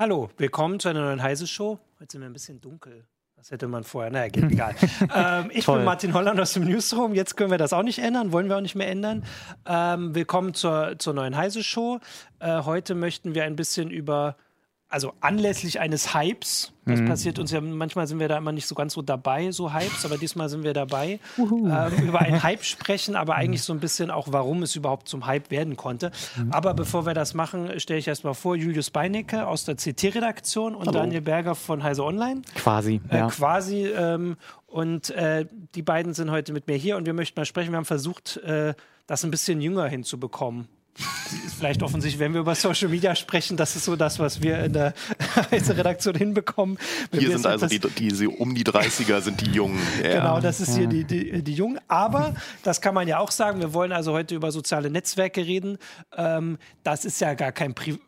Hallo, willkommen zu einer neuen Heise-Show. Heute sind wir ein bisschen dunkel. Das hätte man vorher, naja, geht egal. ähm, ich bin Martin Holland aus dem Newsroom. Jetzt können wir das auch nicht ändern, wollen wir auch nicht mehr ändern. Ähm, willkommen zur, zur neuen Heise-Show. Äh, heute möchten wir ein bisschen über also anlässlich eines Hypes, das mhm. passiert uns ja, manchmal sind wir da immer nicht so ganz so dabei, so Hypes, aber diesmal sind wir dabei, ähm, über einen Hype sprechen, aber eigentlich so ein bisschen auch, warum es überhaupt zum Hype werden konnte. Mhm. Aber bevor wir das machen, stelle ich erstmal vor, Julius Beinecke aus der CT-Redaktion und Hallo. Daniel Berger von Heise Online. Quasi, äh, ja. Quasi, ähm, und äh, die beiden sind heute mit mir hier und wir möchten mal sprechen. Wir haben versucht, äh, das ein bisschen jünger hinzubekommen ist vielleicht offensichtlich, wenn wir über Social Media sprechen, das ist so das, was wir in der Redaktion hinbekommen. Wenn hier sind also die, die, um die 30er sind die Jungen. Ja. Genau, das ist hier die, die, die Jungen. Aber das kann man ja auch sagen, wir wollen also heute über soziale Netzwerke reden. Ähm, das ist ja gar kein Privileg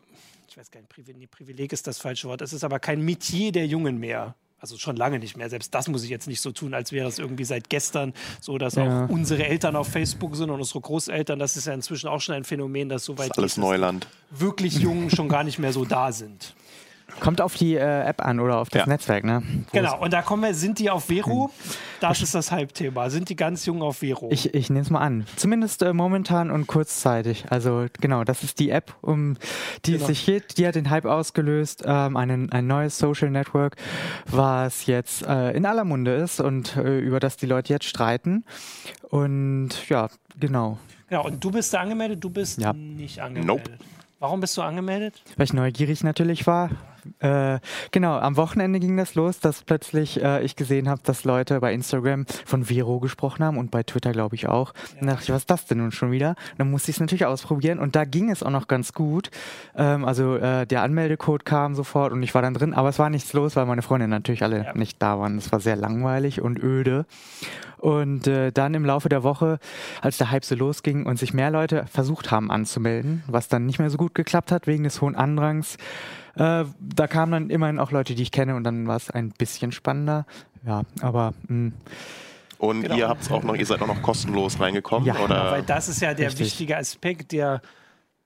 ich weiß gar nicht, Privileg ist das falsche Wort. Es ist aber kein Metier der Jungen mehr. Also schon lange nicht mehr. Selbst das muss ich jetzt nicht so tun, als wäre es irgendwie seit gestern so, dass ja. auch unsere Eltern auf Facebook sind und unsere Großeltern. Das ist ja inzwischen auch schon ein Phänomen, dass soweit das alles Neuland. wirklich Jungen schon gar nicht mehr so da sind. Kommt auf die äh, App an oder auf das ja. Netzwerk, ne? Wo genau, und da kommen wir, sind die auf Vero? Das ist das Halbthema. Sind die ganz jung auf Vero? Ich, ich nehme es mal an. Zumindest äh, momentan und kurzzeitig. Also genau, das ist die App, um die genau. es sich geht. Die hat den Hype ausgelöst. Ähm, ein, ein neues Social Network, was jetzt äh, in aller Munde ist und äh, über das die Leute jetzt streiten. Und ja, genau. Genau, und du bist da angemeldet, du bist ja. nicht angemeldet. Nope. Warum bist du angemeldet? Weil ich neugierig natürlich war. Äh, genau, am Wochenende ging das los, dass plötzlich äh, ich gesehen habe, dass Leute bei Instagram von Vero gesprochen haben und bei Twitter glaube ich auch. Ja. Dann dachte ich, was ist das denn nun schon wieder? Und dann musste ich es natürlich ausprobieren und da ging es auch noch ganz gut. Ähm, also äh, der Anmeldecode kam sofort und ich war dann drin, aber es war nichts los, weil meine Freunde natürlich alle ja. nicht da waren. Es war sehr langweilig und öde. Und äh, dann im Laufe der Woche, als der Hype so losging und sich mehr Leute versucht haben anzumelden, was dann nicht mehr so gut geklappt hat wegen des hohen Andrangs, äh, da kamen dann immerhin auch Leute, die ich kenne und dann war es ein bisschen spannender. Ja, aber mh. Hm. Und genau. ihr habt auch noch, ihr seid auch noch kostenlos reingekommen, ja, oder? Weil das ist ja der Richtig. wichtige Aspekt, der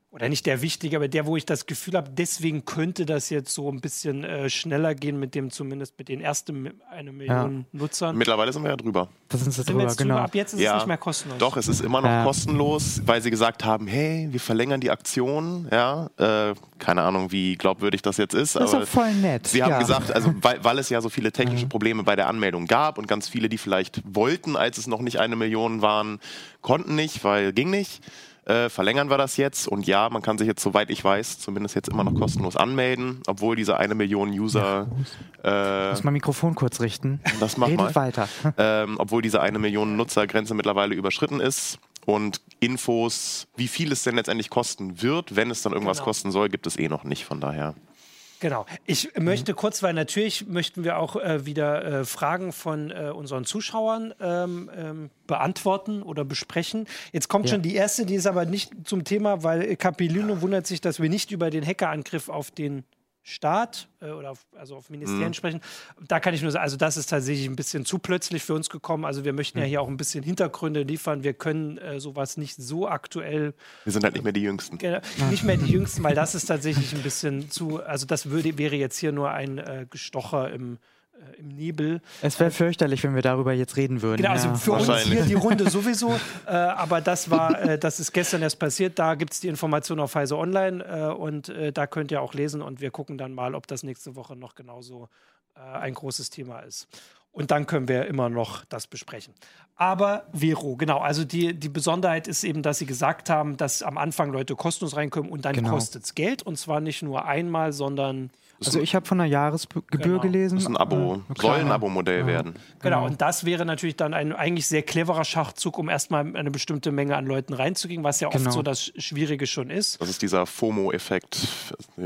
oder nicht der wichtige, aber der, wo ich das Gefühl habe, deswegen könnte das jetzt so ein bisschen äh, schneller gehen mit dem zumindest mit den ersten eine Million ja. Nutzern. Mittlerweile sind wir ja drüber. Das sind, sind drüber, wir genau. Drüber? Ab jetzt ist ja. es nicht mehr kostenlos. Doch, es ist immer noch ja. kostenlos, weil sie gesagt haben, hey, wir verlängern die Aktion. Ja, äh, keine Ahnung, wie glaubwürdig das jetzt ist. Das ist doch voll nett. Sie haben gesagt, also weil, weil, es ja so viele technische mhm. Probleme bei der Anmeldung gab und ganz viele, die vielleicht wollten, als es noch nicht eine Million waren, konnten nicht, weil ging nicht äh, verlängern wir das jetzt. Und ja, man kann sich jetzt, soweit ich weiß, zumindest jetzt immer noch kostenlos anmelden, obwohl diese eine Million User. Äh, muss mein Mikrofon kurz richten. Das macht mal. weiter. Ähm, obwohl diese eine Million Nutzergrenze mittlerweile überschritten ist. Und Infos, wie viel es denn letztendlich kosten wird, wenn es dann irgendwas genau. kosten soll, gibt es eh noch nicht. Von daher. Genau. Ich möchte kurz, weil natürlich möchten wir auch äh, wieder äh, Fragen von äh, unseren Zuschauern ähm, ähm, beantworten oder besprechen. Jetzt kommt ja. schon die erste, die ist aber nicht zum Thema, weil Capilino wundert sich, dass wir nicht über den Hackerangriff auf den Staat äh, oder auf, also auf Ministerien mhm. sprechen. Da kann ich nur sagen, also das ist tatsächlich ein bisschen zu plötzlich für uns gekommen. Also wir möchten ja mhm. hier auch ein bisschen Hintergründe liefern. Wir können äh, sowas nicht so aktuell. Wir sind halt nicht mehr die Jüngsten. Äh, nicht mehr die Jüngsten, weil das ist tatsächlich ein bisschen zu, also das würde, wäre jetzt hier nur ein äh, Gestocher im äh, im Nebel. Es wäre fürchterlich, wenn wir darüber jetzt reden würden. Genau, also ja. für uns hier die Runde sowieso, äh, aber das war, äh, das ist gestern erst passiert. Da gibt es die Information auf Heise Online äh, und äh, da könnt ihr auch lesen und wir gucken dann mal, ob das nächste Woche noch genauso äh, ein großes Thema ist. Und dann können wir immer noch das besprechen. Aber Vero, genau. Also die, die Besonderheit ist eben, dass sie gesagt haben, dass am Anfang Leute kostenlos reinkommen und dann genau. kostet es Geld. Und zwar nicht nur einmal, sondern also ich habe von einer Jahresgebühr genau. gelesen. Das ist ein Abo, äh, soll ein Abo-Modell ja. werden. Genau, und das wäre natürlich dann ein eigentlich sehr cleverer Schachzug, um erstmal eine bestimmte Menge an Leuten reinzugehen, was ja oft genau. so das Schwierige schon ist. Das ist dieser FOMO-Effekt,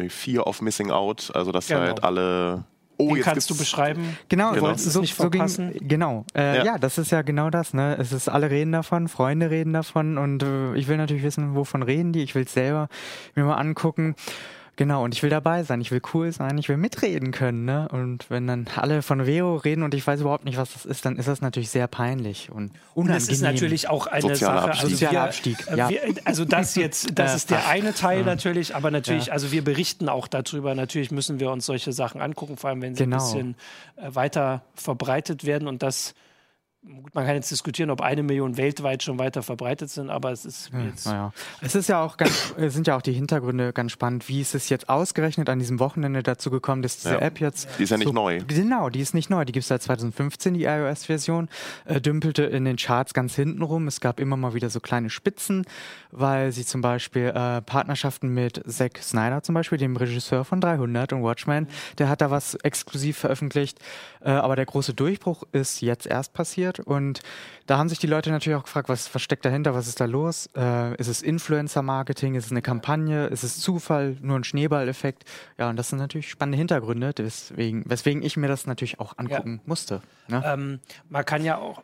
Fear of Missing Out, also dass genau. halt alle Oh, Wie kannst du beschreiben? Genau, genau. So, nicht so ging, genau. Äh, ja. ja. das ist ja genau das. Ne? Es ist alle reden davon, Freunde reden davon und äh, ich will natürlich wissen, wovon reden die. Ich will es selber mir mal angucken. Genau, und ich will dabei sein, ich will cool sein, ich will mitreden können, ne? Und wenn dann alle von Vero reden und ich weiß überhaupt nicht, was das ist, dann ist das natürlich sehr peinlich und unangenehm. Und das ist natürlich auch eine Sozialer Sache. Abstieg. Also, wir, Abstieg, äh, ja. wir, also das jetzt, das ist der eine Teil natürlich, aber natürlich, Ja. also wir berichten auch darüber. Natürlich müssen wir uns solche Sachen angucken, vor allem wenn sie Genau. ein bisschen äh, weiter verbreitet werden und das Gut, man kann jetzt diskutieren, ob eine Million weltweit schon weiter verbreitet sind, aber es ist jetzt. Naja, es ist ja auch ganz, äh, sind ja auch die Hintergründe ganz spannend. Wie ist es jetzt ausgerechnet an diesem Wochenende dazu gekommen, dass diese Ja. App jetzt. Die ist ja nicht neu. Genau, die ist nicht neu. Die gibt es seit 2015, die iOS-Version. Äh, dümpelte in den Charts ganz hinten rum. Es gab immer mal wieder so kleine Spitzen, weil sie zum Beispiel äh, Partnerschaften mit Zack Snyder, zum Beispiel, dem Regisseur von 300 und Watchmen, der hat da was exklusiv veröffentlicht. Äh, aber der große Durchbruch ist jetzt erst passiert und da haben sich die Leute natürlich auch gefragt, was, was steckt dahinter, was ist da los? Äh, ist es Influencer-Marketing, ist es eine Kampagne, ist es Zufall, nur ein Schneeballeffekt? Ja, und das sind natürlich spannende Hintergründe, deswegen, weswegen ich mir das natürlich auch angucken musste. Ne? Ähm, man kann ja auch.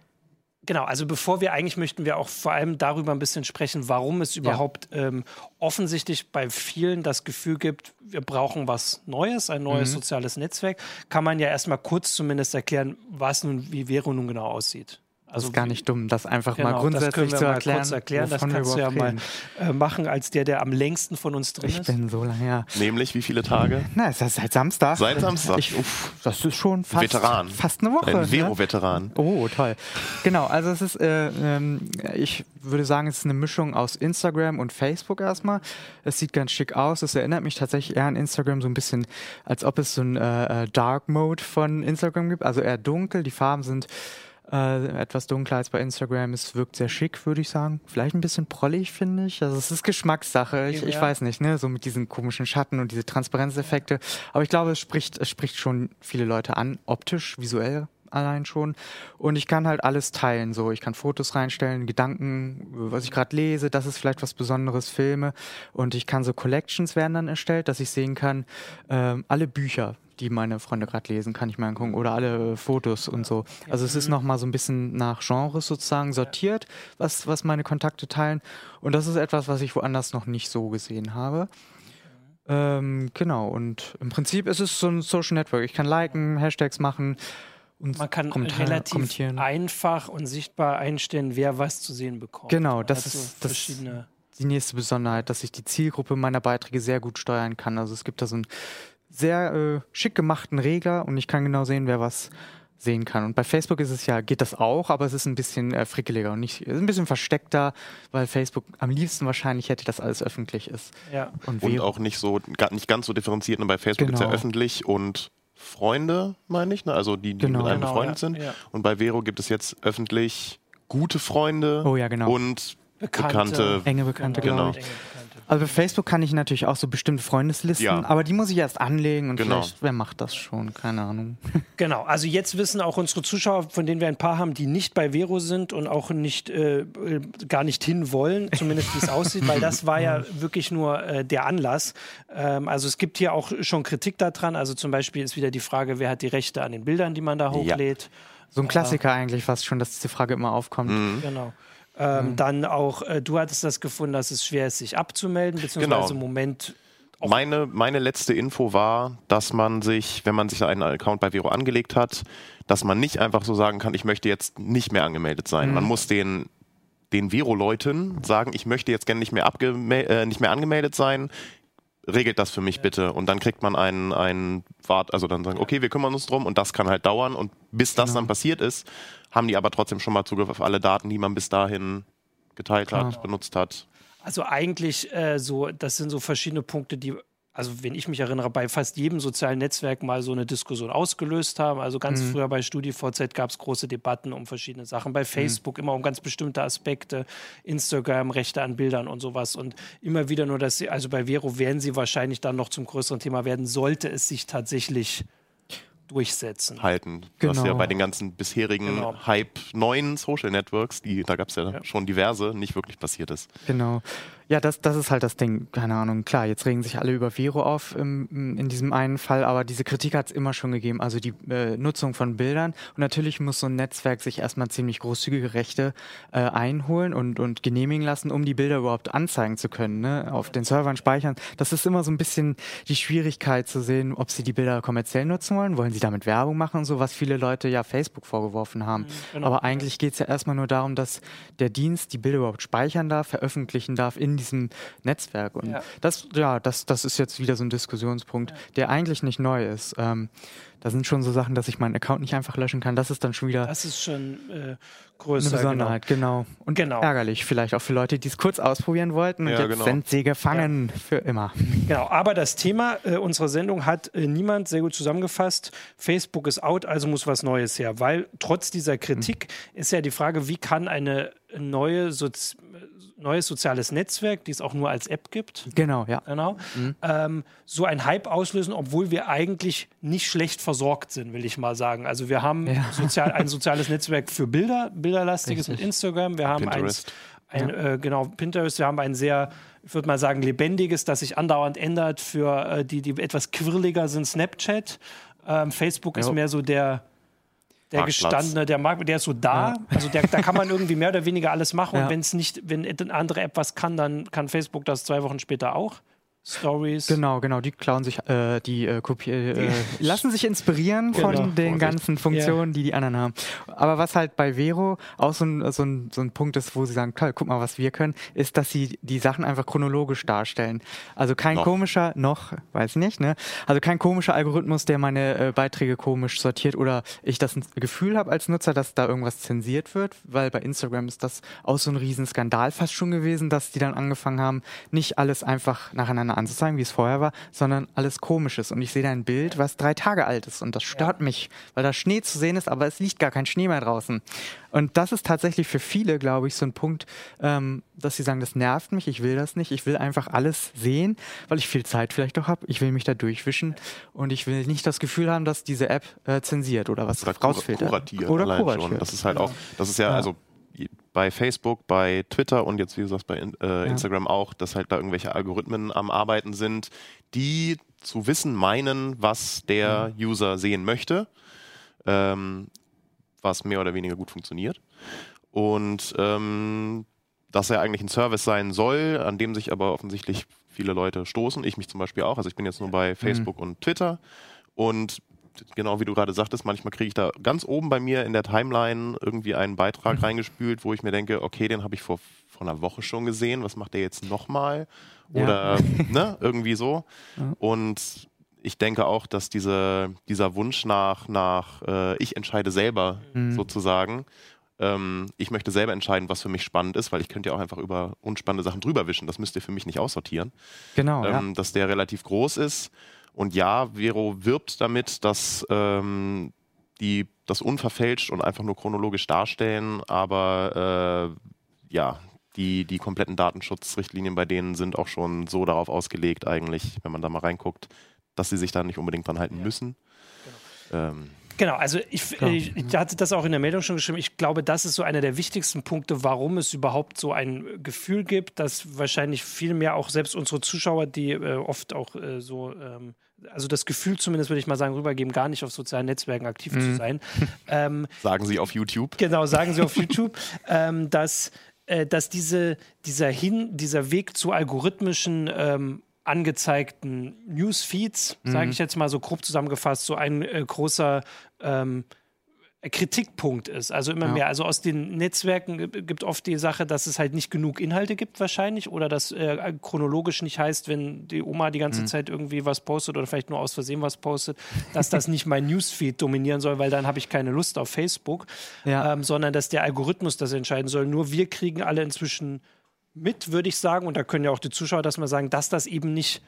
Genau, also bevor wir eigentlich möchten wir auch vor allem darüber ein bisschen sprechen, warum es überhaupt ähm, offensichtlich bei vielen das Gefühl gibt, wir brauchen was Neues, ein Mhm. neues soziales Netzwerk, kann man ja erstmal kurz zumindest erklären, was nun, wie Vero nun genau aussieht. Das ist gar nicht dumm, das einfach Genau, mal grundsätzlich das können wir zu mal erklären. kurz erklären. Das kannst du ja überhaupt mal reden. äh, machen, als der, der am längsten von uns drin Ich ist. bin so lange her. Nämlich wie viele Tage? Na, ist das seit Samstag? Seit Samstag. Ich, das ist schon fast, Veteran. fast eine Woche. Ein ne? Vero-Veteran. Oh, toll. Genau, also es ist, äh, ähm, ich würde sagen, es ist eine Mischung aus Instagram und Facebook erstmal. Es sieht ganz schick aus. Es erinnert mich tatsächlich eher an Instagram so ein bisschen, als ob es so ein äh, äh, Dark Mode von Instagram gibt. Also eher dunkel. Die Farben sind äh, etwas dunkler als bei Instagram. Es wirkt sehr schick, würde ich sagen. Vielleicht ein bisschen prollig, finde ich. Also es ist Geschmackssache. Ich, ich weiß nicht, ne? So mit diesen komischen Schatten und diese Transparenzeffekte. Aber ich glaube, es spricht, es spricht schon viele Leute an, optisch, visuell allein schon. Und ich kann halt alles teilen. So, ich kann Fotos reinstellen, Gedanken, was ich gerade lese, das ist vielleicht was Besonderes, Filme. Und ich kann so Collections werden dann erstellt, dass ich sehen kann, ähm, alle Bücher, die meine Freunde gerade lesen, kann ich mir angucken. Oder alle Fotos und so. Also es ist nochmal so ein bisschen nach Genres sozusagen sortiert, was, was meine Kontakte teilen. Und das ist etwas, was ich woanders noch nicht so gesehen habe. Ähm, genau, und im Prinzip ist es so ein Social Network. Ich kann liken, Hashtags machen und Man kann Kommentare relativ einfach und sichtbar einstellen, wer was zu sehen bekommt. Genau, das Also ist- das- verschiedene. die nächste Besonderheit, dass ich die Zielgruppe meiner Beiträge sehr gut steuern kann. Also es gibt da so einen sehr äh, schick gemachten Regler und ich kann genau sehen, wer was sehen kann. Und bei Facebook ist es ja, geht das auch, aber es ist ein bisschen äh, frickeliger und nicht, ist ein bisschen versteckter, weil Facebook am liebsten wahrscheinlich hätte, dass alles öffentlich ist. Ja. Und, Und auch nicht so, gar nicht ganz so differenziert. Ne? Bei Facebook Genau. ja öffentlich und Freunde, meine ich, ne? also die, die Genau. mit einem Genau, befreundet ja, sind. ja. Und bei Vero gibt es jetzt öffentlich gute Freunde Oh ja, genau. und Bekannte. bekannte. enge Bekannte, Genau. Enge Bekannte. Also bei Facebook kann ich natürlich auch so bestimmte Freundeslisten, Ja. aber die muss ich erst anlegen und Genau. vielleicht, wer macht das schon? Keine Ahnung. Genau, also jetzt wissen auch unsere Zuschauer, von denen wir ein paar haben, die nicht bei Vero sind und auch nicht äh, äh, gar nicht hin wollen, zumindest wie es aussieht, weil das war ja wirklich nur äh, der Anlass. Ähm, also es gibt hier auch schon Kritik daran. Also zum Beispiel ist wieder die Frage, wer hat die Rechte an den Bildern, die man da hochlädt. So ein Klassiker eigentlich fast schon, dass diese Frage immer aufkommt. Mhm. Genau. Ähm, Dann auch, äh, du hattest das gefunden, dass es schwer ist, sich abzumelden, beziehungsweise Genau. im Moment Meine, meine letzte Info war, dass man sich, wenn man sich einen Account bei Vero angelegt hat, dass man nicht einfach so sagen kann, ich möchte jetzt nicht mehr angemeldet sein. Man muss den, den Vero-Leuten sagen, ich möchte jetzt gerne nicht mehr, äh, nicht mehr angemeldet sein. Regelt das für mich bitte. Und dann kriegt man einen, einen Wart, also dann sagen, okay, wir kümmern uns drum und das kann halt dauern. Und bis das dann passiert ist, haben die aber trotzdem schon mal Zugriff auf alle Daten, die man bis dahin geteilt hat, Klar. benutzt hat. Also eigentlich äh, so, das sind so verschiedene Punkte, die, also wenn ich mich erinnere, bei fast jedem sozialen Netzwerk mal so eine Diskussion ausgelöst haben. Also ganz Mhm. früher bei StudiVZ gab es große Debatten um verschiedene Sachen. Bei Facebook immer um ganz bestimmte Aspekte, Instagram, Rechte an Bildern und sowas. Und immer wieder nur, dass sie, also bei Vero werden sie wahrscheinlich dann noch zum größeren Thema werden, sollte es sich tatsächlich durchsetzen. halten. Was Genau. ja bei den ganzen bisherigen Genau. Hype neuen Social Networks, die, da gab es ja, schon diverse, nicht wirklich passiert ist. Genau. Ja, das, das ist halt das Ding. Keine Ahnung. Klar, jetzt regen sich alle über Vero auf im, in diesem einen Fall, aber diese Kritik hat es immer schon gegeben. Also die äh, Nutzung von Bildern. Und natürlich muss so ein Netzwerk sich erstmal ziemlich großzügige Rechte äh, einholen und, und genehmigen lassen, um die Bilder überhaupt anzeigen zu können, ne? auf den Servern speichern. Das ist immer so ein bisschen die Schwierigkeit zu sehen, ob sie die Bilder kommerziell nutzen wollen. Wollen sie damit Werbung machen und so, was viele Leute ja Facebook vorgeworfen haben. Mhm, genau. Aber eigentlich geht es ja erstmal nur darum, dass der Dienst die Bilder überhaupt speichern darf, veröffentlichen darf in diesem Netzwerk. Und ja. das, ja, das, das ist jetzt wieder so ein Diskussionspunkt, ja. der eigentlich nicht neu ist. Ähm, da sind schon so Sachen, dass ich meinen Account nicht einfach löschen kann. Das ist dann schon wieder. Das ist schon äh, größer. Eine Besonderheit, genau. genau. Und genau. ärgerlich vielleicht auch für Leute, die es kurz ausprobieren wollten. Und ja, jetzt genau. sind sie gefangen ja. für immer. Genau, aber das Thema äh, unserer Sendung hat äh, niemand sehr gut zusammengefasst. Facebook ist out, also muss was Neues her. Weil trotz dieser Kritik mhm. ist ja die Frage, wie kann eine neue Sozi neues soziales Netzwerk, die es auch nur als App gibt. Genau, ja. Genau. Mhm. Ähm, so ein Hype auslösen, obwohl wir eigentlich nicht schlecht versorgt sind, will ich mal sagen. Also wir haben ja. sozial, ein soziales Netzwerk für Bilder, bilderlastiges Richtig. mit Instagram. Wir haben Pinterest. ein, ja. äh, genau, Pinterest. Wir haben ein sehr, ich würde mal sagen, lebendiges, das sich andauernd ändert. Für äh, die, die etwas quirliger sind, Snapchat. Ähm, Facebook ja. ist mehr so der der Marktplatz. gestandene, der Markt, der ist so da. Ja. Also der, da kann man irgendwie mehr oder weniger alles machen. Ja. Und wenn es nicht, wenn eine andere App was kann, dann kann Facebook das zwei Wochen später auch. Stories. Genau, genau, die klauen sich, äh, die äh, kopieren, äh, lassen sich inspirieren genau. von den Vorsicht. ganzen Funktionen, yeah. die die anderen haben. Aber was halt bei Vero auch so ein, so ein, so ein Punkt ist, wo sie sagen, toll, guck mal, was wir können, ist, dass sie die Sachen einfach chronologisch darstellen. Also kein noch. komischer, noch, weiß ich nicht, ne? Also kein komischer Algorithmus, der meine äh, Beiträge komisch sortiert oder ich das Gefühl habe als Nutzer, dass da irgendwas zensiert wird, weil bei Instagram ist das auch so ein Riesenskandal fast schon gewesen, dass die dann angefangen haben, nicht alles einfach nacheinander anzuzeigen, wie es vorher war, sondern alles Komisches. Und ich sehe da ein Bild, was drei Tage alt ist. Und das stört ja. mich, weil da Schnee zu sehen ist, aber es liegt gar kein Schnee mehr draußen. Und das ist tatsächlich für viele, glaube ich, so ein Punkt, ähm, dass sie sagen, das nervt mich, ich will das nicht, ich will einfach alles sehen, weil ich viel Zeit vielleicht auch habe. Ich will mich da durchwischen und ich will nicht das Gefühl haben, dass diese App äh, zensiert oder was oder rausfiltert. Kuratiert oder kuratiert. Schon. Das ist halt auch, das ist ja, ja. also bei Facebook, bei Twitter und jetzt, wie du sagst, bei äh, Instagram ja. auch, dass halt da irgendwelche Algorithmen am Arbeiten sind, die zu wissen meinen, was der mhm. User sehen möchte, ähm, was mehr oder weniger gut funktioniert. Und ähm, dass er eigentlich ein Service sein soll, an dem sich aber offensichtlich viele Leute stoßen. Ich mich zum Beispiel auch. Also ich bin jetzt nur bei mhm. Facebook mhm. und Twitter. Und genau wie du gerade sagtest, manchmal kriege ich da ganz oben bei mir in der Timeline irgendwie einen Beitrag mhm. reingespült, wo ich mir denke, okay, den habe ich vor, vor einer Woche schon gesehen, was macht der jetzt nochmal? Oder ja. ne, irgendwie so. Ja. Und ich denke auch, dass diese, dieser Wunsch nach, nach äh, ich entscheide selber mhm. sozusagen, ähm, ich möchte selber entscheiden, was für mich spannend ist, weil ich könnte ja auch einfach über unspannende Sachen drüber wischen. Das müsst ihr für mich nicht aussortieren. Genau. Ähm, ja. Dass der relativ groß ist und ja, Vero wirbt damit, dass ähm, die das unverfälscht und einfach nur chronologisch darstellen, aber äh, ja, die, die kompletten Datenschutzrichtlinien bei denen sind auch schon so darauf ausgelegt, eigentlich, wenn man da mal reinguckt, dass sie sich da nicht unbedingt dran halten ja. müssen. Genau. Ähm, Genau, also ich, ich, ich, hatte das auch in der Meldung schon geschrieben. Ich glaube, das ist so einer der wichtigsten Punkte, warum es überhaupt so ein Gefühl gibt, dass wahrscheinlich viel mehr auch selbst unsere Zuschauer, die äh, oft auch äh, so, ähm, also das Gefühl zumindest, würde ich mal sagen, rübergeben, gar nicht auf sozialen Netzwerken aktiv mhm. zu sein. Ähm, sagen Sie auf YouTube. Genau, sagen Sie auf YouTube, ähm, dass, äh, dass diese, dieser, Hin, dieser Weg zu algorithmischen ähm, angezeigten Newsfeeds, mhm. sage ich jetzt mal so grob zusammengefasst, so ein äh, großer ähm, Kritikpunkt ist. Also immer ja. mehr. Also aus den Netzwerken gibt oft die Sache, dass es halt nicht genug Inhalte gibt wahrscheinlich oder dass äh, chronologisch nicht heißt, wenn die Oma die ganze mhm. Zeit irgendwie was postet oder vielleicht nur aus Versehen was postet, dass das nicht mein Newsfeed dominieren soll, weil dann habe ich keine Lust auf Facebook, ja. ähm, sondern dass der Algorithmus das entscheiden soll. Nur wir kriegen alle inzwischen mit, würde ich sagen, und da können ja auch die Zuschauer das mal sagen, dass das eben nicht,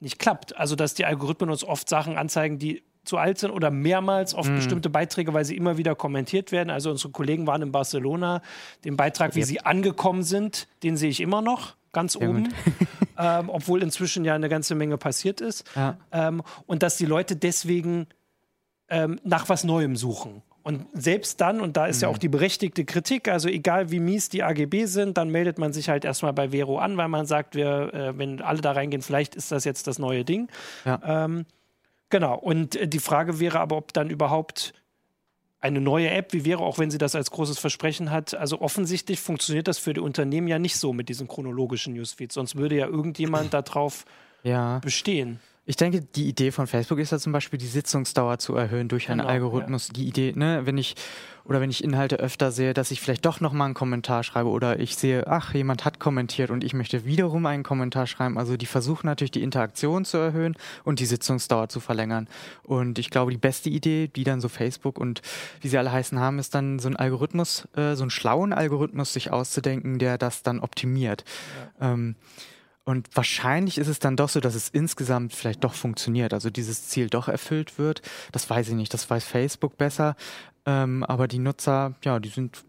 nicht klappt. Also, dass die Algorithmen uns oft Sachen anzeigen, die zu alt sind oder mehrmals auf mm. bestimmte Beiträge, weil sie immer wieder kommentiert werden. Also unsere Kollegen waren in Barcelona. Den Beitrag, wie sie angekommen sind, den sehe ich immer noch ganz ja, oben, ähm, obwohl inzwischen ja eine ganze Menge passiert ist. Ja. Ähm, und dass die Leute deswegen ähm, nach was Neuem suchen. Und selbst dann, und da ist mhm. ja auch die berechtigte Kritik, also egal wie mies die AGB sind, dann meldet man sich halt erstmal bei Vero an, weil man sagt, wir, äh, wenn alle da reingehen, vielleicht ist das jetzt das neue Ding. Ja. Ähm, genau, und äh, die Frage wäre aber, ob dann überhaupt eine neue App wie Vero, auch wenn sie das als großes Versprechen hat, also offensichtlich funktioniert das für die Unternehmen ja nicht so mit diesen chronologischen Newsfeeds, sonst würde ja irgendjemand darauf ja. bestehen. Ich denke, die Idee von Facebook ist ja zum Beispiel, die Sitzungsdauer zu erhöhen durch einen genau, Algorithmus. Ja. Die Idee, ne, wenn ich oder wenn ich Inhalte öfter sehe, dass ich vielleicht doch nochmal einen Kommentar schreibe oder ich sehe, ach, jemand hat kommentiert und ich möchte wiederum einen Kommentar schreiben. Also die versuchen natürlich die Interaktion zu erhöhen und die Sitzungsdauer zu verlängern. Und ich glaube, die beste Idee, die dann so Facebook und wie sie alle heißen haben, ist dann so ein Algorithmus, äh, so einen schlauen Algorithmus sich auszudenken, der das dann optimiert. Ja. Ähm, und wahrscheinlich ist es dann doch so, dass es insgesamt vielleicht doch funktioniert, also dieses Ziel doch erfüllt wird. Das weiß ich nicht, das weiß Facebook besser. Ähm, aber die Nutzer, ja, die sind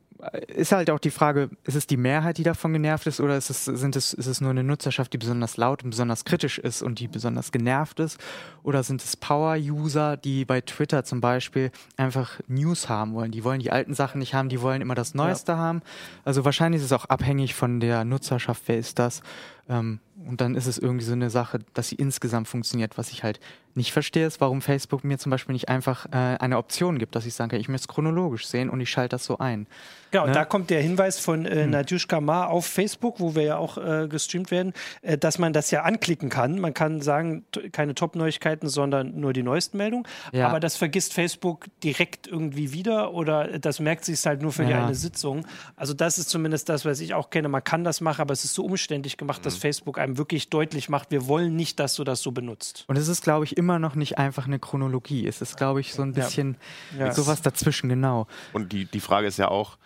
ist halt auch die Frage, ist es die Mehrheit, die davon genervt ist, oder ist es, sind es, ist es nur eine Nutzerschaft, die besonders laut und besonders kritisch ist und die besonders genervt ist? Oder sind es Power-User, die bei Twitter zum Beispiel einfach News haben wollen? Die wollen die alten Sachen nicht haben, die wollen immer das Neueste ja. haben. Also wahrscheinlich ist es auch abhängig von der Nutzerschaft, wer ist das? Ähm, und dann ist es irgendwie so eine Sache, dass sie insgesamt funktioniert. Was ich halt nicht verstehe, ist, warum Facebook mir zum Beispiel nicht einfach äh, eine Option gibt, dass ich sage, ich möchte es chronologisch sehen und ich schalte das so ein. Genau, ne? da kommt der Hinweis von äh, hm. Nadjushka Ma auf Facebook, wo wir ja auch äh, gestreamt werden, äh, dass man das ja anklicken kann. Man kann sagen, keine Top-Neuigkeiten, sondern nur die neuesten Meldungen. Ja. Aber das vergisst Facebook direkt irgendwie wieder oder das merkt sich halt nur für ja. eine Sitzung. Also das ist zumindest das, was ich auch kenne. Man kann das machen, aber es ist so umständlich gemacht, mhm. dass Facebook einem wirklich deutlich macht, wir wollen nicht, dass du das so benutzt. Und es ist, glaube ich, immer noch nicht einfach eine Chronologie. Es ist, glaube ich, so ein bisschen ja. sowas dazwischen, genau. Und die, die Frage ist ja auch,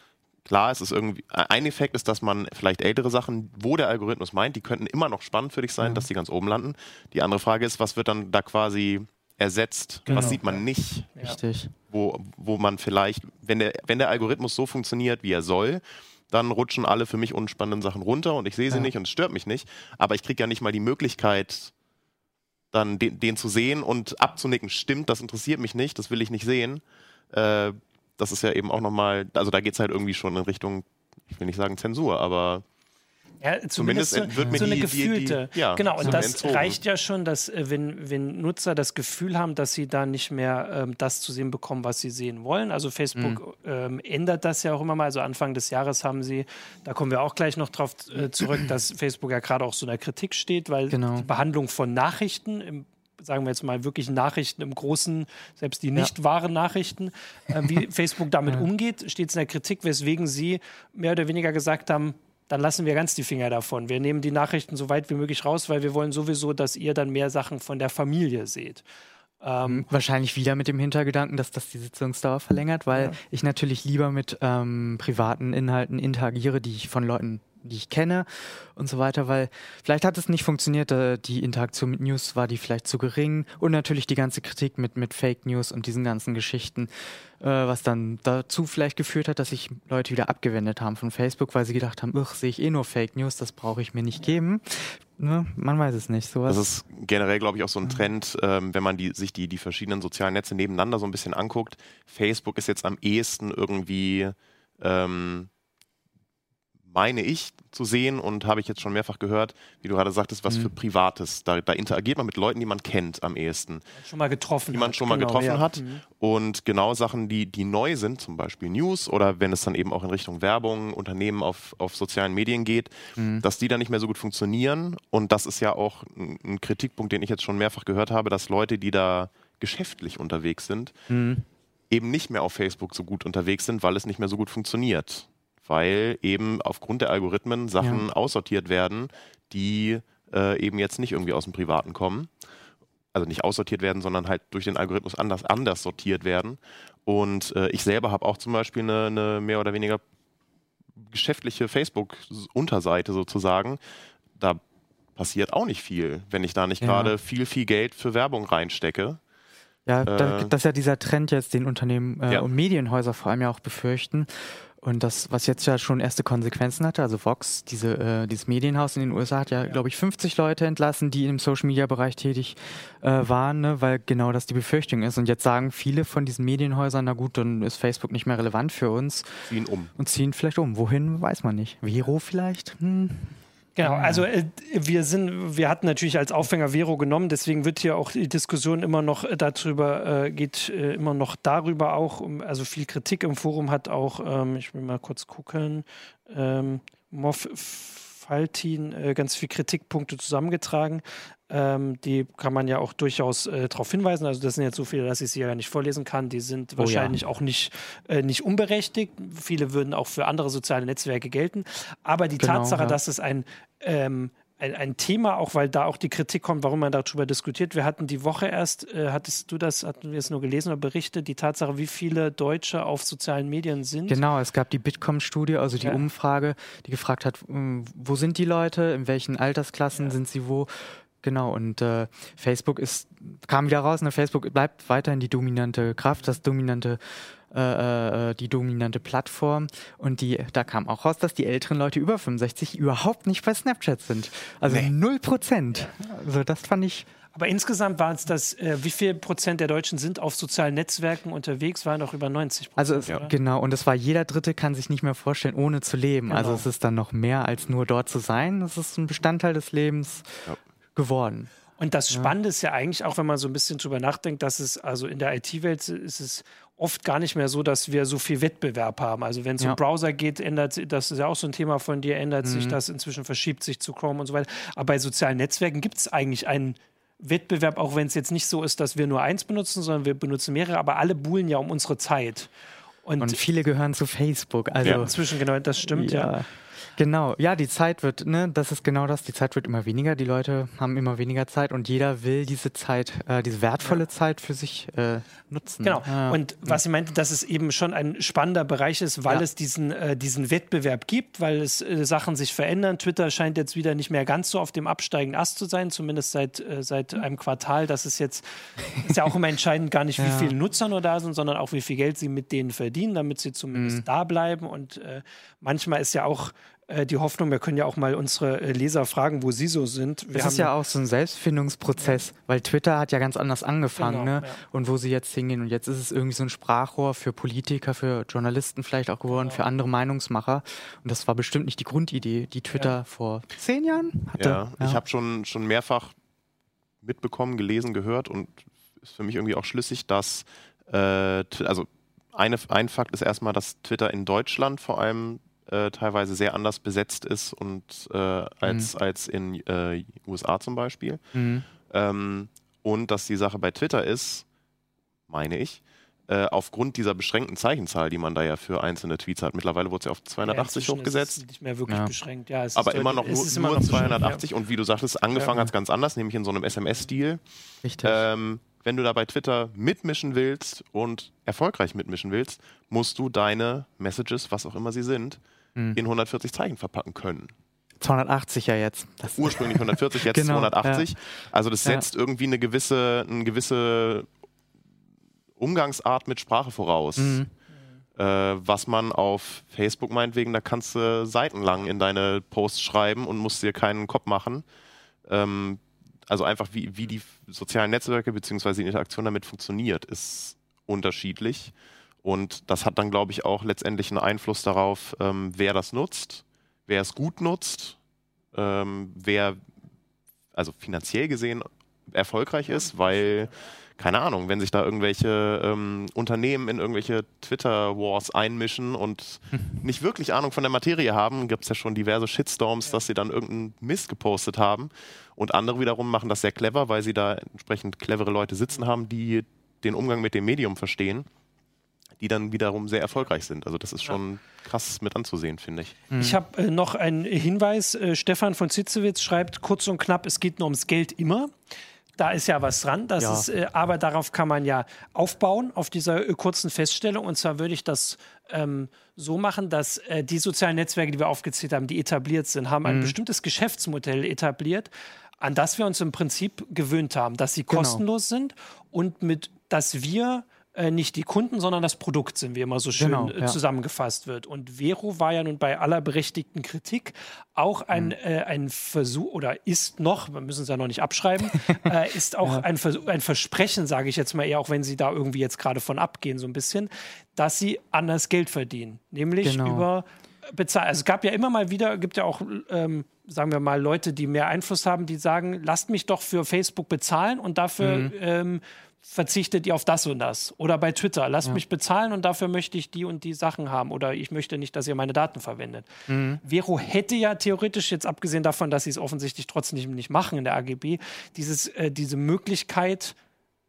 Klar, es ist irgendwie, ein Effekt ist, dass man vielleicht ältere Sachen, wo der Algorithmus meint, die könnten immer noch spannend für dich sein, mhm. dass die ganz oben landen. Die andere Frage ist, was wird dann da quasi ersetzt? Genau. Was sieht man nicht? Richtig. Wo, wo man vielleicht, wenn der, wenn der Algorithmus so funktioniert, wie er soll, dann rutschen alle für mich unspannenden Sachen runter und ich sehe sie ja. nicht und es stört mich nicht. Aber ich kriege ja nicht mal die Möglichkeit, dann den, den, zu sehen und abzunicken. Stimmt, das interessiert mich nicht, das will ich nicht sehen. Äh, das ist ja eben auch nochmal, also da geht es halt irgendwie schon in Richtung, ich will nicht sagen Zensur, aber ja, zumindest, zumindest wird mir so eine die, gefühlte. Die, die, ja, genau, und das entzogen. reicht ja schon, dass äh, wenn, wenn Nutzer das Gefühl haben, dass sie da nicht mehr ähm, das zu sehen bekommen, was sie sehen wollen. Also Facebook mhm. ähm, ändert das ja auch immer mal. Also Anfang des Jahres haben sie, da kommen wir auch gleich noch drauf äh, zurück, dass Facebook ja gerade auch so in der Kritik steht, weil genau. die Behandlung von Nachrichten im sagen wir jetzt mal, wirklich Nachrichten im Großen, selbst die nicht ja. wahren Nachrichten, äh, wie Facebook damit ja. umgeht, steht es in der Kritik, weswegen sie mehr oder weniger gesagt haben, dann lassen wir ganz die Finger davon. Wir nehmen die Nachrichten so weit wie möglich raus, weil wir wollen sowieso, dass ihr dann mehr Sachen von der Familie seht. Ähm, Wahrscheinlich wieder mit dem Hintergedanken, dass das die Sitzungsdauer verlängert, weil ja. ich natürlich lieber mit ähm, privaten Inhalten interagiere, die ich von Leuten die ich kenne und so weiter, weil vielleicht hat es nicht funktioniert, äh, die Interaktion mit News war die vielleicht zu gering und natürlich die ganze Kritik mit, mit Fake News und diesen ganzen Geschichten, äh, was dann dazu vielleicht geführt hat, dass sich Leute wieder abgewendet haben von Facebook, weil sie gedacht haben, sehe ich eh nur Fake News, das brauche ich mir nicht geben. Ne? Man weiß es nicht. Sowas. Das ist generell, glaube ich, auch so ein Trend, ähm, wenn man die, sich die, die verschiedenen sozialen Netze nebeneinander so ein bisschen anguckt. Facebook ist jetzt am ehesten irgendwie ähm, meine ich zu sehen und habe ich jetzt schon mehrfach gehört, wie du gerade sagtest, was mhm. für Privates. Da, da, interagiert man mit Leuten, die man kennt am ehesten. Schon mal getroffen Die man hat. schon mal genau, getroffen ja. hat. Mhm. Und genau Sachen, die, die neu sind, zum Beispiel News oder wenn es dann eben auch in Richtung Werbung, Unternehmen auf, auf sozialen Medien geht, mhm. dass die dann nicht mehr so gut funktionieren. Und das ist ja auch ein, ein Kritikpunkt, den ich jetzt schon mehrfach gehört habe, dass Leute, die da geschäftlich unterwegs sind, mhm. eben nicht mehr auf Facebook so gut unterwegs sind, weil es nicht mehr so gut funktioniert weil eben aufgrund der Algorithmen Sachen ja. aussortiert werden, die äh, eben jetzt nicht irgendwie aus dem Privaten kommen. Also nicht aussortiert werden, sondern halt durch den Algorithmus anders, anders sortiert werden. Und äh, ich selber habe auch zum Beispiel eine, eine mehr oder weniger geschäftliche Facebook-Unterseite sozusagen. Da passiert auch nicht viel, wenn ich da nicht ja. gerade viel, viel Geld für Werbung reinstecke. Ja, äh, das ist ja dieser Trend jetzt, den Unternehmen äh, ja. und Medienhäuser vor allem ja auch befürchten. Und das, was jetzt ja schon erste Konsequenzen hatte, also Vox, diese, äh, dieses Medienhaus in den USA hat ja, ja. glaube ich, 50 Leute entlassen, die im Social-Media-Bereich tätig äh, waren, ne, weil genau das die Befürchtung ist. Und jetzt sagen viele von diesen Medienhäusern, na gut, dann ist Facebook nicht mehr relevant für uns. Ziehen um. Und ziehen vielleicht um. Wohin, weiß man nicht. Vero vielleicht? Hm. Genau, also äh, wir sind, wir hatten natürlich als Aufhänger Vero genommen, deswegen wird hier auch die Diskussion immer noch äh, darüber, äh, geht äh, immer noch darüber auch, um, also viel Kritik im Forum hat auch, ähm, ich will mal kurz gucken, ähm, Moff Faltin äh, ganz viele Kritikpunkte zusammengetragen. Ähm, die kann man ja auch durchaus äh, darauf hinweisen. Also das sind jetzt so viele, dass ich sie ja nicht vorlesen kann. Die sind oh, wahrscheinlich ja. auch nicht, äh, nicht unberechtigt. Viele würden auch für andere soziale Netzwerke gelten. Aber die genau, Tatsache, ja. dass es ein ähm, ein, ein, Thema, auch weil da auch die Kritik kommt, warum man darüber diskutiert. Wir hatten die Woche erst, äh, hattest du das, hatten wir es nur gelesen oder berichtet, die Tatsache, wie viele Deutsche auf sozialen Medien sind. Genau, es gab die Bitkom-Studie, also die ja. Umfrage, die gefragt hat, hm, wo sind die Leute, in welchen Altersklassen ja. sind sie wo. Genau, und äh, Facebook ist, kam wieder raus, ne, Facebook bleibt weiterhin die dominante Kraft, das dominante äh, äh, die dominante Plattform. Und die, da kam auch raus, dass die älteren Leute über 65 überhaupt nicht bei Snapchat sind. Also null nee. Prozent. Also das fand ich. Aber insgesamt waren es das, äh, wie viel Prozent der Deutschen sind auf sozialen Netzwerken unterwegs, waren auch über 90 Prozent. Also es, ja. genau, und es war jeder Dritte kann sich nicht mehr vorstellen, ohne zu leben. Also genau. Also es ist dann noch mehr als nur dort zu sein. Es ist ein Bestandteil des Lebens ja. Geworden. Und das Spannende ja. ist ja eigentlich auch, wenn man so ein bisschen drüber nachdenkt, dass es, also in der IT-Welt ist es oft gar nicht mehr so, dass wir so viel Wettbewerb haben. Also wenn es ja. um Browser geht, ändert sich, das ist ja auch so ein Thema von dir, ändert mhm. sich das, inzwischen verschiebt sich zu Chrome und so weiter. Aber bei sozialen Netzwerken gibt es eigentlich einen Wettbewerb, auch wenn es jetzt nicht so ist, dass wir nur eins benutzen, sondern wir benutzen mehrere, aber alle buhlen ja um unsere Zeit. Und, und viele gehören zu Facebook. Also ja. inzwischen, genau, das stimmt, ja. Genau, ja, die Zeit wird, ne, das ist genau das, die Zeit wird immer weniger, die Leute haben immer weniger Zeit und jeder will diese Zeit, äh, diese wertvolle ja. Zeit für sich äh, nutzen. Genau, ja. und was ich meinte, dass es eben schon ein spannender Bereich ist, weil ja. es diesen, äh, diesen Wettbewerb gibt, weil es äh, Sachen sich verändern. Twitter scheint jetzt wieder nicht mehr ganz so auf dem absteigenden Ast zu sein, zumindest seit, äh, seit einem Quartal. Das ist jetzt, ist ja auch immer entscheidend, gar nicht, wie viele Nutzer nur da sind, sondern auch, wie viel Geld sie mit denen verdienen, damit sie zumindest mhm. da bleiben und äh, manchmal ist ja auch äh, die Hoffnung, wir können ja auch mal unsere äh, Leser fragen, wo sie so sind. Wir das ist ja auch so ein Selbstfindungsprozess, ja. weil Twitter hat ja ganz anders angefangen genau, ne? Ja. und wo sie jetzt hingehen. Und jetzt ist es irgendwie so ein Sprachrohr für Politiker, für Journalisten vielleicht auch geworden, genau. für andere Meinungsmacher. Und das war bestimmt nicht die Grundidee, die Twitter ja. vor zehn Jahren hatte. Ja, ich habe schon, schon mehrfach mitbekommen, gelesen, gehört und ist für mich irgendwie auch schlüssig, dass, äh, also eine, ein Fakt ist erstmal, dass Twitter in Deutschland vor allem äh, teilweise sehr anders besetzt ist und äh, als, mhm. als in äh, USA zum Beispiel. Mhm. Ähm, und dass die Sache bei Twitter ist, meine ich, äh, aufgrund dieser beschränkten Zeichenzahl, die man da ja für einzelne Tweets hat. Mittlerweile wurde es ja auf 280 ja, hochgesetzt. Ist nicht mehr wirklich ja. beschränkt. Ja, Aber immer noch nur, immer nur 280 ja. und wie du sagtest, angefangen hat es ganz anders, nämlich in so einem SMS-Stil. Richtig. Ähm, wenn du da bei Twitter mitmischen willst und erfolgreich mitmischen willst, musst du deine Messages, was auch immer sie sind, mhm. in 140 Zeichen verpacken können. 280 ja jetzt. Das Ursprünglich 140, jetzt genau, 280. Ja. Also das setzt ja. irgendwie eine gewisse, eine gewisse Umgangsart mit Sprache voraus. Mhm. Äh, was man auf Facebook meinetwegen, da kannst du seitenlang in deine Posts schreiben und musst dir keinen Kopf machen. Ähm, also einfach wie, wie die sozialen Netzwerke bzw. die Interaktion damit funktioniert, ist unterschiedlich. Und das hat dann, glaube ich, auch letztendlich einen Einfluss darauf, ähm, wer das nutzt, wer es gut nutzt, ähm, wer also finanziell gesehen erfolgreich ist, weil, keine Ahnung, wenn sich da irgendwelche ähm, Unternehmen in irgendwelche Twitter-Wars einmischen und nicht wirklich Ahnung von der Materie haben, gibt es ja schon diverse Shitstorms, dass sie dann irgendeinen Mist gepostet haben. Und andere wiederum machen das sehr clever, weil sie da entsprechend clevere Leute sitzen haben, die den Umgang mit dem Medium verstehen die dann wiederum sehr erfolgreich sind. Also das ist schon ja. krass mit anzusehen, finde ich. Mhm. Ich habe äh, noch einen Hinweis. Äh, Stefan von Zitzewitz schreibt kurz und knapp, es geht nur ums Geld immer. Da ist ja was dran. Das ja. ist, äh, aber darauf kann man ja aufbauen, auf dieser äh, kurzen Feststellung. Und zwar würde ich das ähm, so machen, dass äh, die sozialen Netzwerke, die wir aufgezählt haben, die etabliert sind, haben ein mhm. bestimmtes Geschäftsmodell etabliert, an das wir uns im Prinzip gewöhnt haben, dass sie genau. kostenlos sind und mit, dass wir äh, nicht die Kunden, sondern das Produkt sind, wie immer so schön Genau, äh, ja. zusammengefasst wird. Und Vero war ja nun bei aller berechtigten Kritik auch ein, Mhm. äh, ein Versuch oder ist noch, wir müssen es ja noch nicht abschreiben, äh, ist auch ein, Vers ein Versprechen, sage ich jetzt mal eher, auch wenn sie da irgendwie jetzt gerade von abgehen, so ein bisschen, dass sie anders Geld verdienen. Nämlich Genau. über bezahlen. Also es gab ja immer mal wieder, gibt ja auch, ähm, sagen wir mal, Leute, die mehr Einfluss haben, die sagen, lasst mich doch für Facebook bezahlen und dafür Mhm. ähm, verzichtet ihr auf das und das. Oder bei Twitter, lasst mich bezahlen und dafür möchte ich die und die Sachen haben. Oder ich möchte nicht, dass ihr meine Daten verwendet. Mhm. Vero hätte ja theoretisch, jetzt abgesehen davon, dass sie es offensichtlich trotzdem nicht machen in der AGB, dieses, äh, diese Möglichkeit,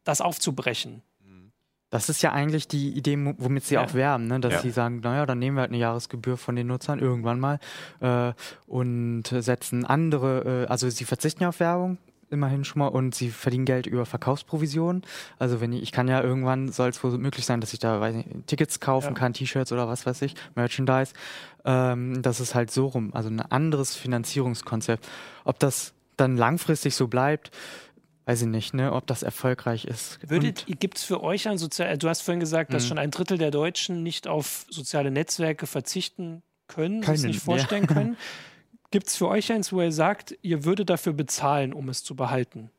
das aufzubrechen. Das ist ja eigentlich die Idee, womit sie Ja. auch werben, ne? dass Ja. sie sagen, naja, dann nehmen wir halt eine Jahresgebühr von den Nutzern irgendwann mal äh, und setzen andere, äh, also sie verzichten ja auf Werbung, immerhin schon mal, und sie verdienen Geld über Verkaufsprovisionen. Also wenn ich, ich kann ja irgendwann, soll es wohl möglich sein, dass ich da weiß nicht, Tickets kaufen Ja. kann, T-Shirts oder was weiß ich, Merchandise. Ähm, das ist halt so rum, also ein anderes Finanzierungskonzept. Ob das dann langfristig so bleibt, weiß ich nicht, ne? ob das erfolgreich ist. Gibt es für euch ein sozial, du hast vorhin gesagt, dass Mhm. schon ein Drittel der Deutschen nicht auf soziale Netzwerke verzichten können, sich Können, nicht vorstellen können. Gibt es für euch eins, wo ihr sagt, ihr würdet dafür bezahlen, um es zu behalten?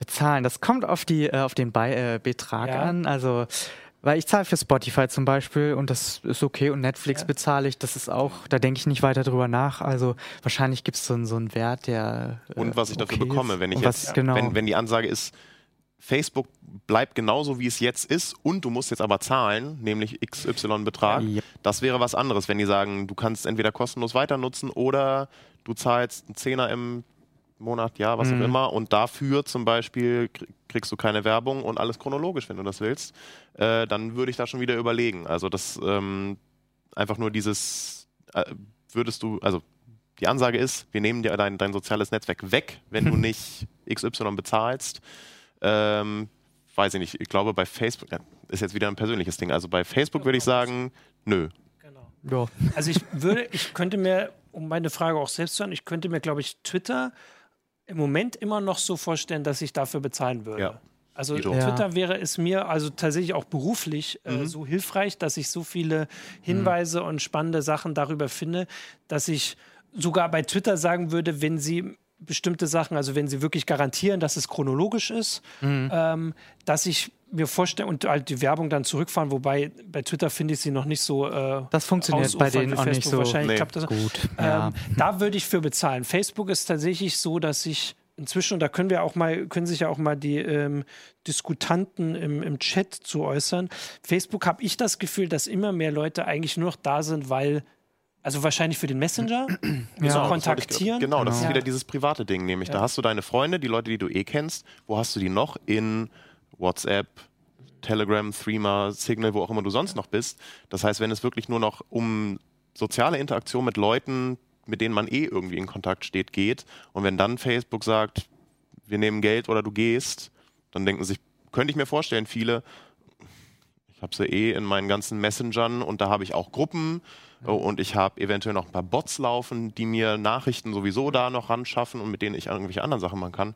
Bezahlen, das kommt auf, die, äh, auf den Bei äh, Betrag Ja. an. Also, weil ich zahle für Spotify zum Beispiel und das ist okay und Netflix Ja. bezahle ich, das ist auch, da denke ich nicht weiter drüber nach. Also wahrscheinlich gibt es so, einen- so einen Wert, der. äh, Und was ich dafür okay bekomme, ist. wenn ich Und was, jetzt, genau. wenn, wenn die Ansage ist, Facebook bleibt genauso wie es jetzt ist und du musst jetzt aber zahlen, nämlich XY-Betrag. Yep. Das wäre was anderes, wenn die sagen, du kannst entweder kostenlos weiter nutzen oder du zahlst einen Zehner im Monat, ja, was Mhm. auch immer, und dafür zum Beispiel krie- kriegst du keine Werbung und alles chronologisch, wenn du das willst, äh, dann würde ich da schon wieder überlegen. Also das ähm, einfach nur dieses, äh, würdest du, also die Ansage ist, wir nehmen dir dein, dein soziales Netzwerk weg, wenn du nicht XY bezahlst. Ähm, weiß ich nicht, ich glaube bei Facebook, ja, ist jetzt wieder ein persönliches Ding, also bei Facebook würde ich sagen, nö. Genau. Ja. Also ich würde, ich könnte mir, um meine Frage auch selbst zu hören, ich könnte mir, glaube ich, Twitter im Moment immer noch so vorstellen, dass ich dafür bezahlen würde. Ja. Also. Ja. Twitter wäre es mir also tatsächlich auch beruflich äh, so hilfreich, dass ich so viele Hinweise und spannende Sachen darüber finde, dass ich sogar bei Twitter sagen würde, wenn sie bestimmte Sachen, also wenn sie wirklich garantieren, dass es chronologisch ist, ähm, dass ich mir vorstelle und halt die Werbung dann zurückfahren, wobei bei Twitter finde ich sie noch nicht so äh, Das funktioniert bei denen wie auch nicht Facebook. so Wahrscheinlich Nee. klappt das. gut. Ja. Ähm, da würde ich für bezahlen. Facebook ist tatsächlich so, dass ich inzwischen, und da können wir auch mal, können sich ja auch mal die ähm, Diskutanten im, im Chat zu äußern. Facebook habe ich das Gefühl, dass immer mehr Leute eigentlich nur noch da sind, weil, also wahrscheinlich für den Messenger, Ja. wollte ich- kontaktieren. Genau, das ist Ja. wieder dieses private Ding, nämlich Ja. da hast du deine Freunde, die Leute, die du eh kennst, wo hast du die noch? In WhatsApp, Telegram, Threema, Signal, wo auch immer du sonst noch bist. Das heißt, wenn es wirklich nur noch um soziale Interaktion mit Leuten, mit denen man eh irgendwie in Kontakt steht, geht und wenn dann Facebook sagt, wir nehmen Geld oder du gehst, dann denken sich, könnte ich mir vorstellen, viele, ich habe sie eh in meinen ganzen Messengern und da habe ich auch Gruppen oh, und ich habe eventuell noch ein paar Bots laufen, die mir Nachrichten sowieso da noch ran schaffen und mit denen ich irgendwelche anderen Sachen machen kann.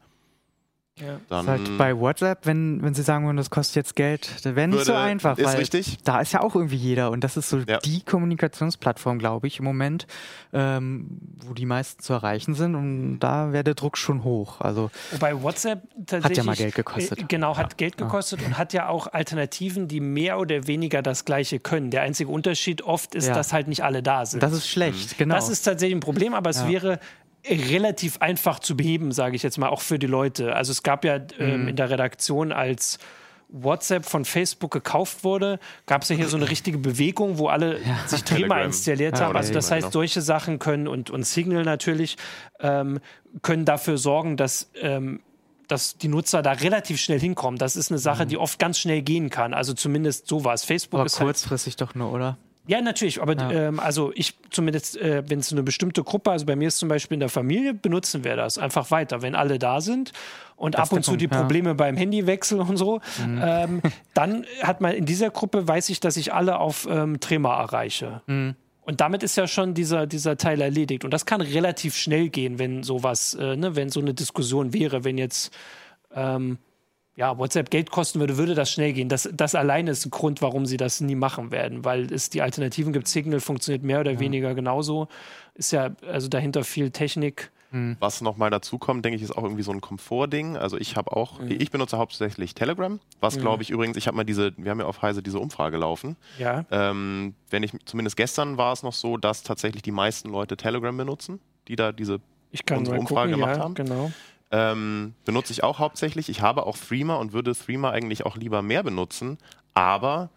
Ja. Dann Ist halt bei WhatsApp, wenn, wenn sie sagen würden, das kostet jetzt Geld, das wäre nicht so einfach. Ist weil richtig. Da ist ja auch irgendwie jeder und das ist so Ja. die Kommunikationsplattform, glaube ich, im Moment, ähm, wo die meisten zu erreichen sind und da wäre der Druck schon hoch. Also Wobei WhatsApp tatsächlich. mal Geld gekostet. Äh, genau, hat Geld gekostet und hat ja auch Alternativen, die mehr oder weniger das Gleiche können. Der einzige Unterschied oft ist, Ja. dass halt nicht alle da sind. das ist schlecht, genau. Das ist tatsächlich ein Problem, aber es Ja. wäre relativ einfach zu beheben, sage ich jetzt mal, auch für die Leute. Also es gab ja Mhm. ähm, in der Redaktion, als WhatsApp von Facebook gekauft wurde, gab es ja hier so eine richtige Bewegung, wo alle sich Thema installiert Ja, haben. Also das heißt, genau. solche Sachen können und, und Signal natürlich ähm, können dafür sorgen, dass ähm, dass die Nutzer da relativ schnell hinkommen. Das ist eine Sache, die oft ganz schnell gehen kann. Also zumindest sowas. Facebook Mhm. aber ist halt kurzfristig doch nur, oder? Ja, natürlich, aber Ja. ähm, also ich zumindest, äh, wenn es eine bestimmte Gruppe, also bei mir ist zum Beispiel in der Familie, benutzen wir das einfach weiter. Wenn alle da sind und Das ab und zu Punkt, die ja. Mhm. Probleme beim Handywechsel und so, ähm, dann hat man in dieser Gruppe, weiß ich, dass ich alle auf ähm, Trema erreiche. Mhm. Und damit ist ja schon dieser, dieser Teil erledigt. Und das kann relativ schnell gehen, wenn sowas, äh, ne, wenn so eine Diskussion wäre, wenn jetzt ähm, ja, WhatsApp Geld kosten würde, würde das schnell gehen. Das, das alleine ist ein Grund, warum sie das nie machen werden, weil es die Alternativen gibt. Signal funktioniert mehr oder ja. weniger genauso. Ist ja also dahinter viel Technik. Mhm. Was nochmal dazu kommt, denke ich, ist auch irgendwie so ein Komfortding. Also ich habe auch, mhm. ich benutze hauptsächlich Telegram, was mhm. glaube ich übrigens, ich habe mal diese, wir haben ja auf Heise diese Umfrage laufen. Ja. Ähm, wenn ich, zumindest gestern war es noch so, dass tatsächlich die meisten Leute Telegram benutzen, die da diese ich kann unsere Umfrage gucken, gemacht ja, haben. Genau. Ähm, benutze ich auch hauptsächlich. Ich habe auch Threema und würde Threema eigentlich auch lieber mehr benutzen, aber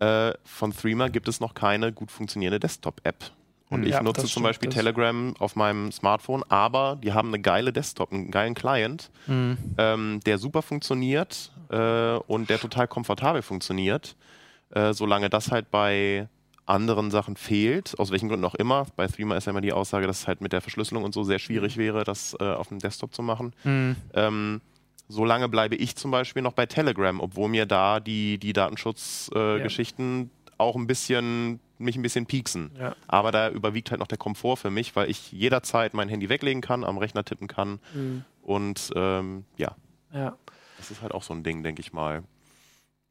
äh, von Threema gibt es noch keine gut funktionierende Desktop-App. Und hm, ich ja, nutze zum Beispiel Telegram auf meinem Smartphone, aber die haben eine geile Desktop, einen geilen Client, mhm. ähm, der super funktioniert äh, und der total komfortabel funktioniert. Äh, solange das halt bei anderen Sachen fehlt, aus welchen Gründen auch immer. Bei Threema ist ja immer die Aussage, dass es halt mit der Verschlüsselung und so sehr schwierig wäre, das äh, auf dem Desktop zu machen. Mhm. Ähm, solange bleibe ich zum Beispiel noch bei Telegram, obwohl mir da die, die Datenschutzgeschichten äh, ja. auch ein bisschen mich ein bisschen pieksen. Ja. Aber da überwiegt halt noch der Komfort für mich, weil ich jederzeit mein Handy weglegen kann, am Rechner tippen kann. Mhm. Und ähm, ja. ja. Das ist halt auch so ein Ding, denke ich mal.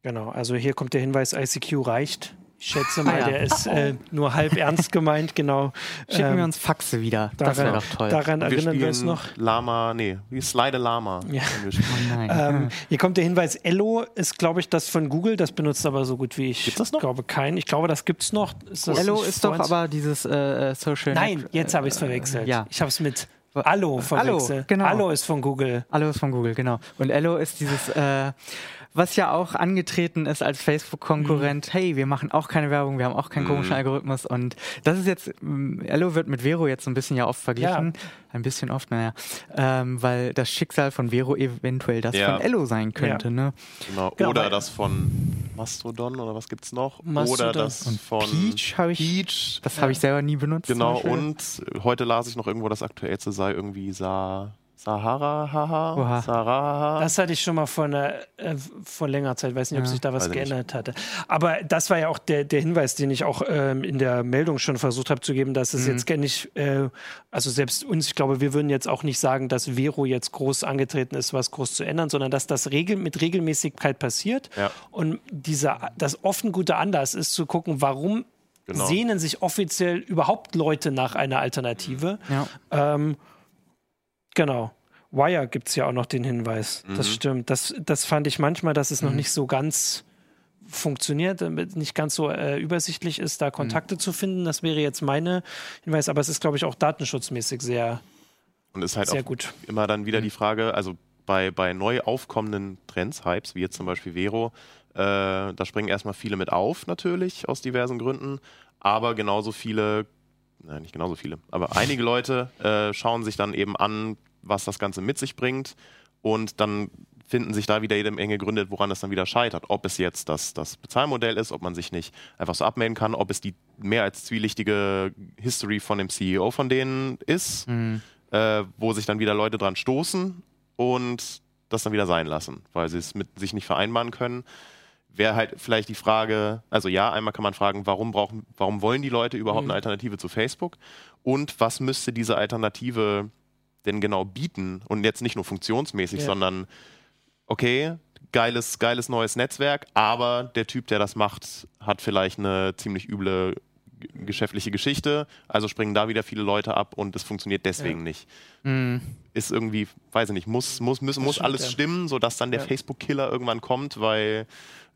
Genau, also hier kommt der Hinweis, ICQ reicht. Ich schätze mal, ah, ja. der ist äh, nur halb ernst gemeint, genau. Schicken ähm, wir uns Faxe wieder. Das wäre doch toll. Daran wir erinnern wir uns noch. Lama, nee, wie Slide Lama. Ja. Oh ähm, hier kommt der Hinweis, Ello ist, glaube ich, das von Google, das benutzt aber so gut wie ich. Gibt das noch? glaube kein. Ich glaube, das gibt es noch. Ist Ello ist doch aber dieses äh, äh Social Nein, jetzt habe ich es verwechselt. ja. Ich habe es mit Allo verwechselt. Allo, genau. Allo ist von Google. Allo ist von Google, genau. Und Ello ist dieses äh, was ja auch angetreten ist als Facebook-Konkurrent, mhm. hey, wir machen auch keine Werbung, wir haben auch keinen mhm. komischen Algorithmus und das ist jetzt, mm, Ello wird mit Vero jetzt so ein bisschen ja oft verglichen, ja. ein bisschen oft, naja, ähm, weil das Schicksal von Vero eventuell das ja. von Ello sein könnte, ja. ne? Genau. genau. Oder das von Mastodon oder was gibt's noch? Mastodon. Oder das und von Peach habe ich, Peach. das habe ich selber nie benutzt. Genau, und heute las ich noch irgendwo, das aktuellste sei irgendwie Sa Sahara, haha, Sahara. Das hatte ich schon mal vor, einer, äh, vor längerer Zeit, weiß nicht, ob ja, sich da was geändert nicht. hatte. Aber das war ja auch der, der Hinweis, den ich auch ähm, in der Meldung schon versucht habe zu geben, dass es mhm. jetzt gar nicht, äh, also selbst uns, ich glaube, wir würden jetzt auch nicht sagen, dass Vero jetzt groß angetreten ist, was groß zu ändern, sondern dass das regel mit Regelmäßigkeit passiert. Ja. Und dieser, das offen gute Anlass ist zu gucken, warum genau. sehnen sich offiziell überhaupt Leute nach einer Alternative. Ja. Ähm, Genau. Wire gibt es ja auch noch den Hinweis. Mhm. Das stimmt. Das, das fand ich manchmal, dass es mhm. noch nicht so ganz funktioniert, nicht ganz so äh, übersichtlich ist, da Kontakte mhm. zu finden. Das wäre jetzt meine Hinweis, aber es ist, glaube ich, auch datenschutzmäßig sehr, Und ist halt sehr auch gut. Immer dann wieder die mhm. Frage, also bei, bei neu aufkommenden Trends, Hypes, wie jetzt zum Beispiel Vero, äh, da springen erstmal viele mit auf, natürlich, aus diversen Gründen, aber genauso viele nein, nicht genauso viele, aber einige Leute äh, schauen sich dann eben an, was das Ganze mit sich bringt und dann finden sich da wieder jede Menge Gründe, woran es dann wieder scheitert. Ob es jetzt das, das Bezahlmodell ist, ob man sich nicht einfach so abmelden kann, ob es die mehr als zwielichtige History von dem CEO von denen ist, mhm. äh, wo sich dann wieder Leute dran stoßen und das dann wieder sein lassen, weil sie es mit sich nicht vereinbaren können wäre halt vielleicht die Frage, also ja, einmal kann man fragen, warum brauchen, warum wollen die Leute überhaupt mhm. eine Alternative zu Facebook? Und was müsste diese Alternative denn genau bieten? Und jetzt nicht nur funktionsmäßig, ja. sondern okay, geiles, geiles neues Netzwerk, aber der Typ, der das macht, hat vielleicht eine ziemlich üble geschäftliche Geschichte, also springen da wieder viele Leute ab und es funktioniert deswegen ja. nicht. Mhm. Ist irgendwie, weiß ich nicht, muss, muss, muss, muss alles ja. stimmen, sodass dann der ja. Facebook-Killer irgendwann kommt, weil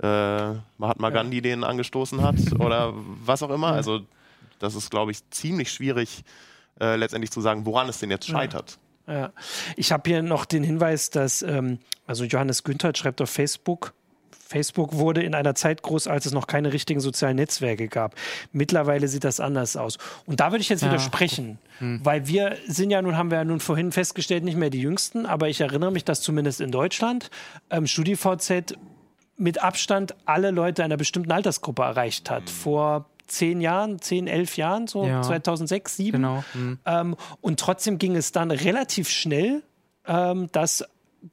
äh, Mahatma Gandhi den angestoßen hat oder was auch immer. Also das ist, glaube ich, ziemlich schwierig, äh, letztendlich zu sagen, woran es denn jetzt scheitert. Ja. Ich habe hier noch den Hinweis, dass ähm, also Johannes Günther schreibt auf Facebook, Facebook wurde in einer Zeit groß, als es noch keine richtigen sozialen Netzwerke gab. Mittlerweile sieht das anders aus. Und da würde ich jetzt ja. widersprechen, hm. weil wir sind ja nun, haben wir ja nun vorhin festgestellt, nicht mehr die Jüngsten, aber ich erinnere mich, dass zumindest in Deutschland ähm, StudiVZ mit Abstand alle Leute einer bestimmten Altersgruppe erreicht hat. Hm. Vor zehn Jahren, zehn, elf Jahren, so ja. 2006, 2007. Genau. Hm. Ähm, und trotzdem ging es dann relativ schnell, ähm, dass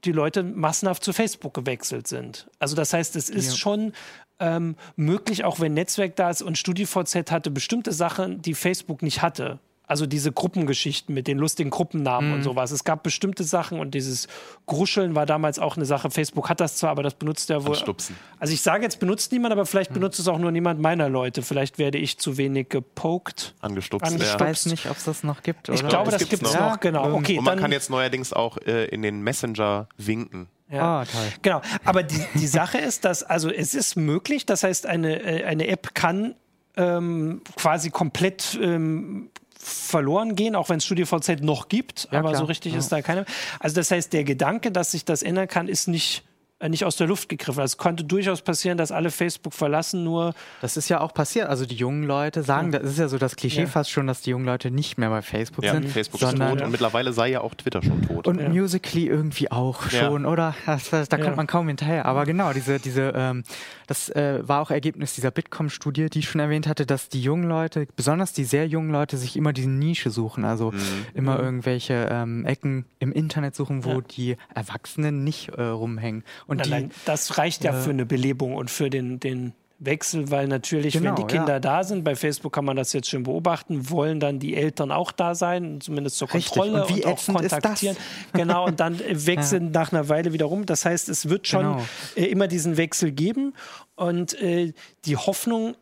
die Leute massenhaft zu Facebook gewechselt sind. Also das heißt, es ist ja. schon ähm, möglich, auch wenn Netzwerk da ist und StudiVZ hatte bestimmte Sachen, die Facebook nicht hatte. Also diese Gruppengeschichten mit den lustigen Gruppennamen Mhm. und sowas. Es gab bestimmte Sachen und dieses Gruscheln war damals auch eine Sache. Facebook hat das zwar, aber das benutzt ja wohl. Anstupsen. Also ich sage jetzt benutzt niemand, aber Mhm. vielleicht benutzt es auch nur niemand meiner Leute. Vielleicht werde ich zu wenig gepoked. Angestupst. Angestupst. Ich weiß nicht, ob es das noch gibt. Ich oder? glaube, das das gibt es noch. noch. Genau. Okay, Und man dann, kann jetzt neuerdings auch äh, in den Messenger winken. ja. Ah, toll. Genau, aber die, die Sache ist, dass, also es ist möglich, das heißt, eine, äh, eine App kann ähm, quasi komplett ähm, verloren gehen, auch wenn es StudioVZ noch gibt, Ja, aber klar. so richtig Ja. ist da keine. Also das heißt, der Gedanke, dass sich das ändern kann, ist nicht, nicht aus der Luft gegriffen. Also es konnte durchaus passieren, dass alle Facebook verlassen, nur Das ist ja auch passiert. Also die jungen Leute sagen, das ist ja so das Klischee Ja. fast schon, dass die jungen Leute nicht mehr bei Facebook Ja, sind, Facebook ist sondern tot und mittlerweile sei ja auch Twitter schon tot. und Ja. Musically irgendwie auch Ja. schon, oder? Das, das, da Ja. kommt man kaum hinterher. Aber genau, diese, diese, ähm, das äh, war auch Ergebnis dieser Bitkom-Studie, die ich schon erwähnt hatte, dass die jungen Leute, besonders die sehr jungen Leute, sich immer diese Nische suchen. Also Mhm. immer irgendwelche ähm, Ecken im Internet suchen, wo Ja. die Erwachsenen nicht äh, rumhängen. Und die, allein das reicht ja äh, für eine Belebung und für den, den Wechsel, weil natürlich, Genau, wenn die Kinder ja. da sind, bei Facebook kann man das jetzt schon beobachten, wollen dann die Eltern auch da sein, zumindest zur Richtig. Kontrolle Und wie auch kontaktieren. Genau, und dann äh, wechseln nach einer Weile wieder rum. Das heißt, es wird schon Genau. äh, immer diesen Wechsel geben. Und äh, die Hoffnung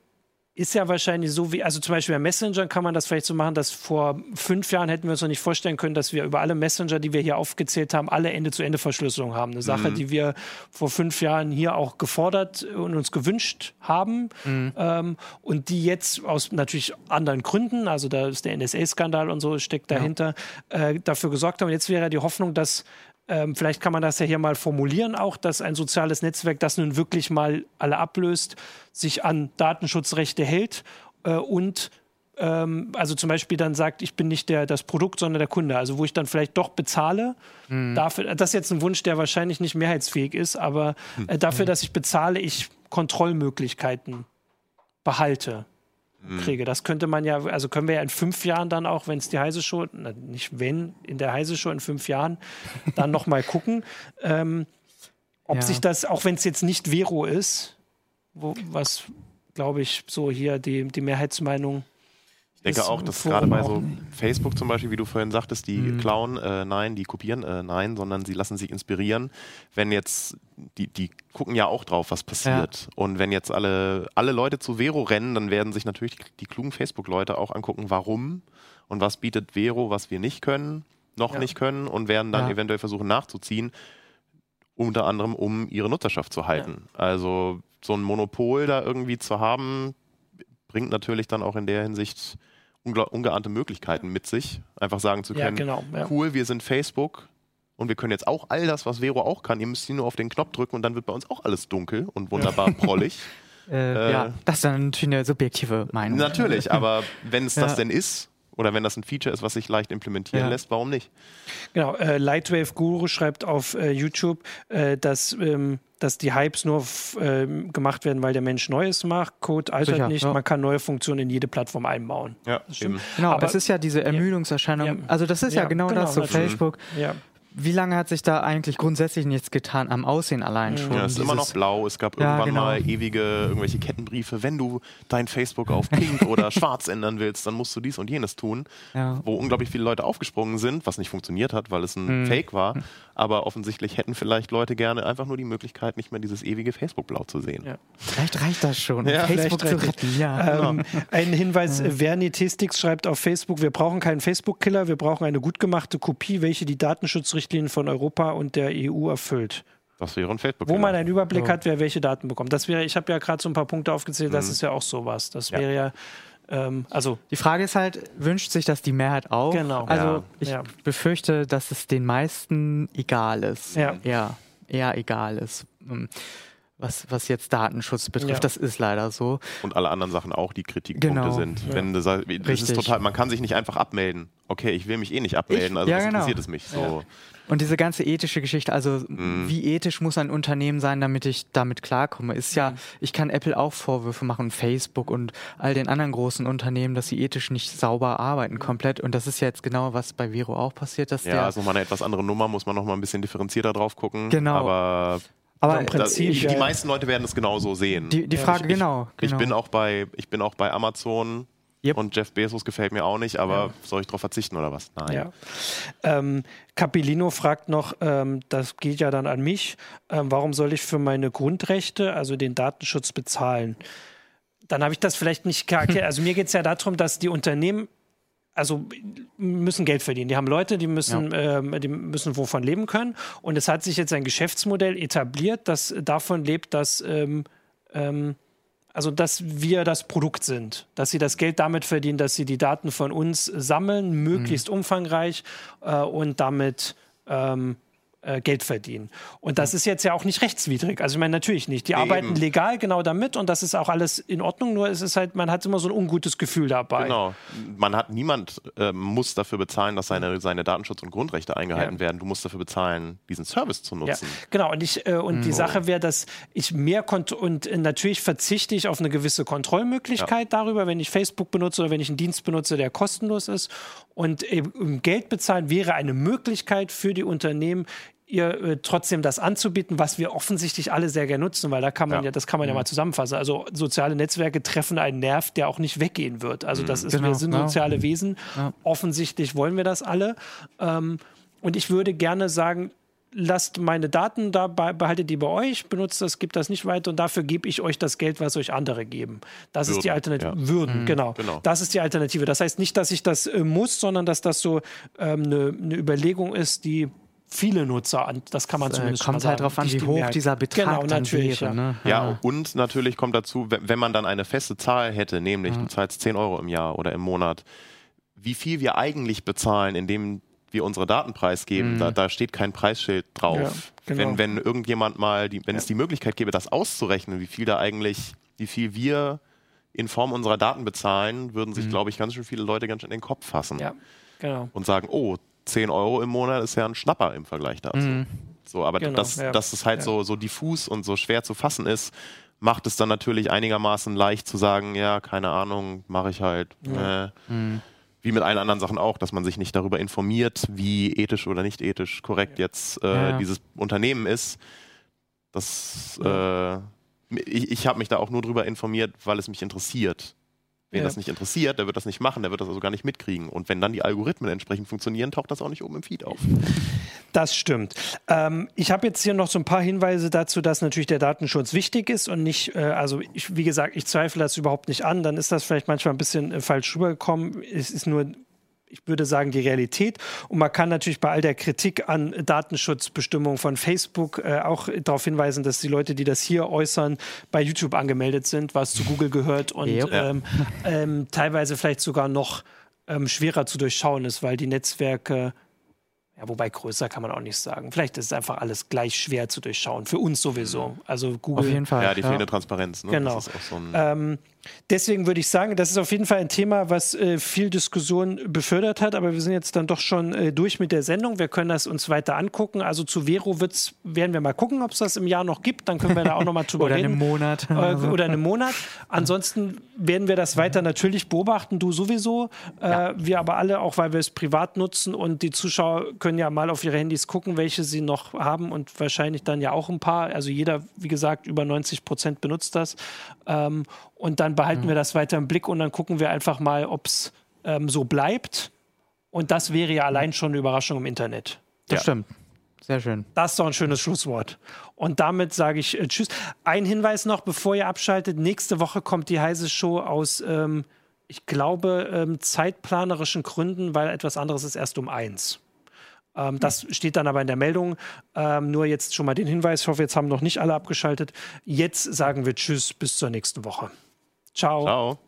ist ja wahrscheinlich so wie, also zum Beispiel bei Messenger kann man das vielleicht so machen, dass vor fünf Jahren hätten wir uns noch nicht vorstellen können, dass wir über alle Messenger, die wir hier aufgezählt haben, alle Ende-zu-Ende-Verschlüsselung haben. Eine Sache, die wir vor fünf Jahren hier auch gefordert und uns gewünscht haben ähm, und die jetzt aus natürlich anderen Gründen, also da ist der NSA-Skandal und so steckt dahinter, äh, dafür gesorgt haben. Jetzt wäre die Hoffnung, dass ähm, vielleicht kann man das ja hier mal formulieren auch, dass ein soziales Netzwerk, das nun wirklich mal alle ablöst, sich an Datenschutzrechte hält äh, und ähm, also zum Beispiel dann sagt, ich bin nicht der, das Produkt, sondern der Kunde. Also wo ich dann vielleicht doch bezahle dafür, das ist jetzt ein Wunsch, der wahrscheinlich nicht mehrheitsfähig ist, aber äh, dafür, dass ich bezahle, ich Kontrollmöglichkeiten behalte kriege. Das könnte man ja, also können wir ja in fünf Jahren dann auch, wenn es die Heise Show, na, nicht wenn, in der Heise Show in fünf Jahren, dann nochmal gucken, ähm, ob Ja. sich das, auch wenn es jetzt nicht Vero ist, wo, was glaube ich so hier die, die Mehrheitsmeinung denke ist auch, dass gerade bei so. Facebook zum Beispiel, wie du vorhin sagtest, die Mhm. klauen, äh, nein, die kopieren, äh, nein, sondern sie lassen sich inspirieren. Wenn jetzt, die, die gucken ja auch drauf, was passiert. Und wenn jetzt alle, alle Leute zu Vero rennen, dann werden sich natürlich die, die klugen Facebook-Leute auch angucken, warum und was bietet Vero, was wir nicht können, noch Ja. nicht können und werden dann Ja. eventuell versuchen nachzuziehen, unter anderem um ihre Nutzerschaft zu halten. Also so ein Monopol da irgendwie zu haben, bringt natürlich dann auch in der Hinsicht ungeahnte Möglichkeiten mit sich. Einfach sagen zu Ja, können, genau. Ja. cool, wir sind Facebook und wir können jetzt auch all das, was Vero auch kann. Ihr müsst hier nur auf den Knopf drücken und dann wird bei uns auch alles dunkel und wunderbar prollig. äh, äh, ja, das ist dann natürlich eine subjektive Meinung. Natürlich, aber wenn es das Ja. denn ist oder wenn das ein Feature ist, was sich leicht implementieren Ja. lässt, warum nicht? Genau, äh, Lightwave Guru schreibt auf äh, YouTube, äh, dass, ähm, dass die Hypes nur ähm, gemacht werden, weil der Mensch Neues macht. Code altert Sicher, nicht, ja. man kann neue Funktionen in jede Plattform einbauen. Ja, stimmt. eben. Genau, Aber- es ist ja diese Ermüdungserscheinung. Ja. Also das ist ja, Ja, genau, genau, das, so natürlich. Facebook. Ja, Wie lange hat sich da eigentlich grundsätzlich nichts getan am Aussehen allein schon? Ja, es ist immer noch blau. Es gab Ja, irgendwann genau. mal ewige irgendwelche Kettenbriefe. Wenn du dein Facebook auf pink oder schwarz ändern willst, dann musst du dies und jenes tun. Ja. Wo unglaublich viele Leute aufgesprungen sind, was nicht funktioniert hat, weil es ein Mhm. Fake war. Aber offensichtlich hätten vielleicht Leute gerne einfach nur die Möglichkeit, nicht mehr dieses ewige Facebook-Blau zu sehen. Ja. Vielleicht reicht das schon, Ja, Facebook zu reicht retten. Ja. Ähm, ein Hinweis, äh, Vernitistix schreibt auf Facebook, wir brauchen keinen Facebook-Killer, wir brauchen eine gut gemachte Kopie, welche die Datenschutzrichtlinien von Europa und der EU erfüllt. Das wäre ein facebook Wo man einen Überblick Ja. hat, wer welche Daten bekommt. Das wäre, ich habe ja gerade so ein paar Punkte aufgezählt, das ist ja auch sowas. Das Ja. wäre ja, ähm, also Die Frage ist halt, wünscht sich das die Mehrheit auch? Genau. Also Ja. ich Ja. befürchte, dass es den meisten egal ist. Ja. Eher, eher egal ist. Was, was jetzt Datenschutz betrifft, Ja. das ist leider so. und alle anderen Sachen auch, die Kritikpunkte Genau. sind. Ja. Wenn sagst, das ist total, man kann sich nicht einfach abmelden. Okay, ich will mich eh nicht abmelden, Ich- also ja, was genau. interessiert es mich? So. Und diese ganze ethische Geschichte, also Mhm. wie ethisch muss ein Unternehmen sein, damit ich damit klarkomme, ist ja, ich kann Apple auch Vorwürfe machen, Facebook und all den anderen großen Unternehmen, dass sie ethisch nicht sauber arbeiten komplett. Und das ist ja jetzt genau, was bei Vero auch passiert, dass Ja, der. ist nochmal eine etwas andere Nummer, muss man nochmal ein bisschen differenzierter drauf gucken. Genau. Aber aber im das, Prinzip, die, ja. die meisten Leute werden es genauso sehen. die, die Frage, ich- genau, Ich genau. bin auch bei, ich bin auch bei Amazon Yep. Und Jeff Bezos gefällt mir auch nicht, aber ja. soll ich darauf verzichten oder was? Nein. Ja. Ähm, Capilino fragt noch, ähm, das geht ja dann an mich, ähm, warum soll ich für meine Grundrechte, also den Datenschutz, bezahlen? Dann habe ich das vielleicht nicht erklärt. Also mir geht es ja darum, dass die Unternehmen also müssen Geld verdienen. Die haben Leute, die müssen, ja. ähm, die müssen wovon leben können. Und es hat sich jetzt ein Geschäftsmodell etabliert, das davon lebt, dass ähm, ähm, also dass wir das Produkt sind, dass sie das Geld damit verdienen, dass sie die Daten von uns sammeln, möglichst mhm. umfangreich äh, und damit ähm, äh, Geld verdienen. Und das ist jetzt ja auch nicht rechtswidrig. Also ich meine natürlich nicht. Die Eben. arbeiten legal genau damit und das ist auch alles in Ordnung. Nur es ist halt, man hat immer so ein ungutes Gefühl dabei. Genau. Man hat niemand äh, muss dafür bezahlen, dass seine, seine Datenschutz- und Grundrechte eingehalten ja. werden. Du musst dafür bezahlen, diesen Service zu nutzen. Ja, genau. Und ich äh, und mhm. die Sache wäre, dass ich mehr konnte und äh, natürlich verzichte ich auf eine gewisse Kontrollmöglichkeit ja. darüber, wenn ich Facebook benutze oder wenn ich einen Dienst benutze, der kostenlos ist. Und eben Geld bezahlen wäre eine Möglichkeit für die Unternehmen, ihr äh, trotzdem das anzubieten, was wir offensichtlich alle sehr gerne nutzen, weil da kann man ja, ja das kann man ja mhm. mal zusammenfassen. Also soziale Netzwerke treffen einen Nerv, der auch nicht weggehen wird. Also das mhm. ist, genau, wir sind soziale ja. Wesen. Ja. Offensichtlich wollen wir das alle. Ähm, und ich würde gerne sagen, lasst meine Daten da, behaltet die bei euch, benutzt das, gibt das nicht weiter und dafür gebe ich euch das Geld, was euch andere geben. Das Würden, ist die Alternative. Ja. Würden, mhm, genau. genau. Das ist die Alternative. Das heißt nicht, dass ich das äh, muss, sondern dass das so eine ähm, ne, ne Überlegung ist, die viele Nutzer an. Das kann man das, äh, zumindest äh, Kommt halt darauf an, wie hoch dieser Betrag genau, dann natürlich, wäre. Ne? Ja. ja, und natürlich kommt dazu, wenn man dann eine feste Zahl hätte, nämlich mhm. du zahlst 10 Euro im Jahr oder im Monat, wie viel wir eigentlich bezahlen, indem wir unsere Daten preisgeben, mhm. da, da, steht kein Preisschild drauf. Ja, genau. wenn, wenn irgendjemand mal, die, wenn ja. es die Möglichkeit gäbe, das auszurechnen, wie viel da eigentlich, wie viel wir in Form unserer Daten bezahlen, würden sich, mhm. glaube ich, ganz schön viele Leute ganz schön in den Kopf fassen. Ja, genau. Und sagen, oh, 10 Euro im Monat ist ja ein Schnapper im Vergleich dazu. Mhm. So, aber genau, dass, ja. dass es halt ja. so, so diffus und so schwer zu fassen ist, macht es dann natürlich einigermaßen leicht zu sagen, ja, keine Ahnung, mache ich halt. Ja. Äh, mhm. Wie mit allen anderen Sachen auch, dass man sich nicht darüber informiert, wie ethisch oder nicht ethisch korrekt jetzt äh, dieses Unternehmen ist. Das, äh, ich, ich habe mich da auch nur darüber informiert, weil es mich interessiert. Wen ja. das nicht interessiert, der wird das nicht machen, der wird das also gar nicht mitkriegen. Und wenn dann die Algorithmen entsprechend funktionieren, taucht das auch nicht oben im Feed auf. Das stimmt. Ähm, ich habe jetzt hier noch so ein paar Hinweise dazu, dass natürlich der Datenschutz wichtig ist und nicht, äh, also ich, wie gesagt, ich zweifle das überhaupt nicht an. Dann ist das vielleicht manchmal ein bisschen äh, falsch rübergekommen. Es ist nur ich würde sagen, die Realität. Und man kann natürlich bei all der Kritik an Datenschutzbestimmungen von Facebook äh, auch darauf hinweisen, dass die Leute, die das hier äußern, bei YouTube angemeldet sind, was zu Google gehört und yep. ähm, ähm, teilweise vielleicht sogar noch ähm, schwerer zu durchschauen ist, weil die Netzwerke ja, wobei größer kann man auch nicht sagen. Vielleicht ist es einfach alles gleich schwer zu durchschauen. Für uns sowieso. Also Google. Auf jeden Fall. Ja, die fehlende ja. Transparenz. Ne? Genau. So ähm, deswegen würde ich sagen, das ist auf jeden Fall ein Thema, was äh, viel Diskussion befördert hat. Aber wir sind jetzt dann doch schon äh, durch mit der Sendung. Wir können das uns weiter angucken. Also zu Vero wird's, werden wir mal gucken, ob es das im Jahr noch gibt. Dann können wir da auch noch mal drüber oder reden. Oder einen Monat. Äh, oder einen Monat. Ansonsten werden wir das weiter natürlich beobachten. Du sowieso. Äh, ja. Wir aber alle, auch weil wir es privat nutzen. Und die Zuschauer können ja mal auf ihre Handys gucken, welche sie noch haben und wahrscheinlich dann ja auch ein paar. Also jeder, wie gesagt, über 90 Prozent benutzt das. Ähm, und dann behalten mhm. wir das weiter im Blick und dann gucken wir einfach mal, ob es ähm, so bleibt. Und das wäre ja allein schon eine Überraschung im Internet. Das ja. stimmt. Sehr schön. Das ist doch ein schönes Schlusswort. Und damit sage ich äh, Tschüss. Ein Hinweis noch, bevor ihr abschaltet. Nächste Woche kommt die heiße Show aus, ähm, ich glaube, ähm, zeitplanerischen Gründen, weil etwas anderes ist erst um eins. Ähm, das steht dann aber in der Meldung. Ähm, nur jetzt schon mal den Hinweis. Ich hoffe, jetzt haben noch nicht alle abgeschaltet. Jetzt sagen wir Tschüss, bis zur nächsten Woche. Ciao. Ciao.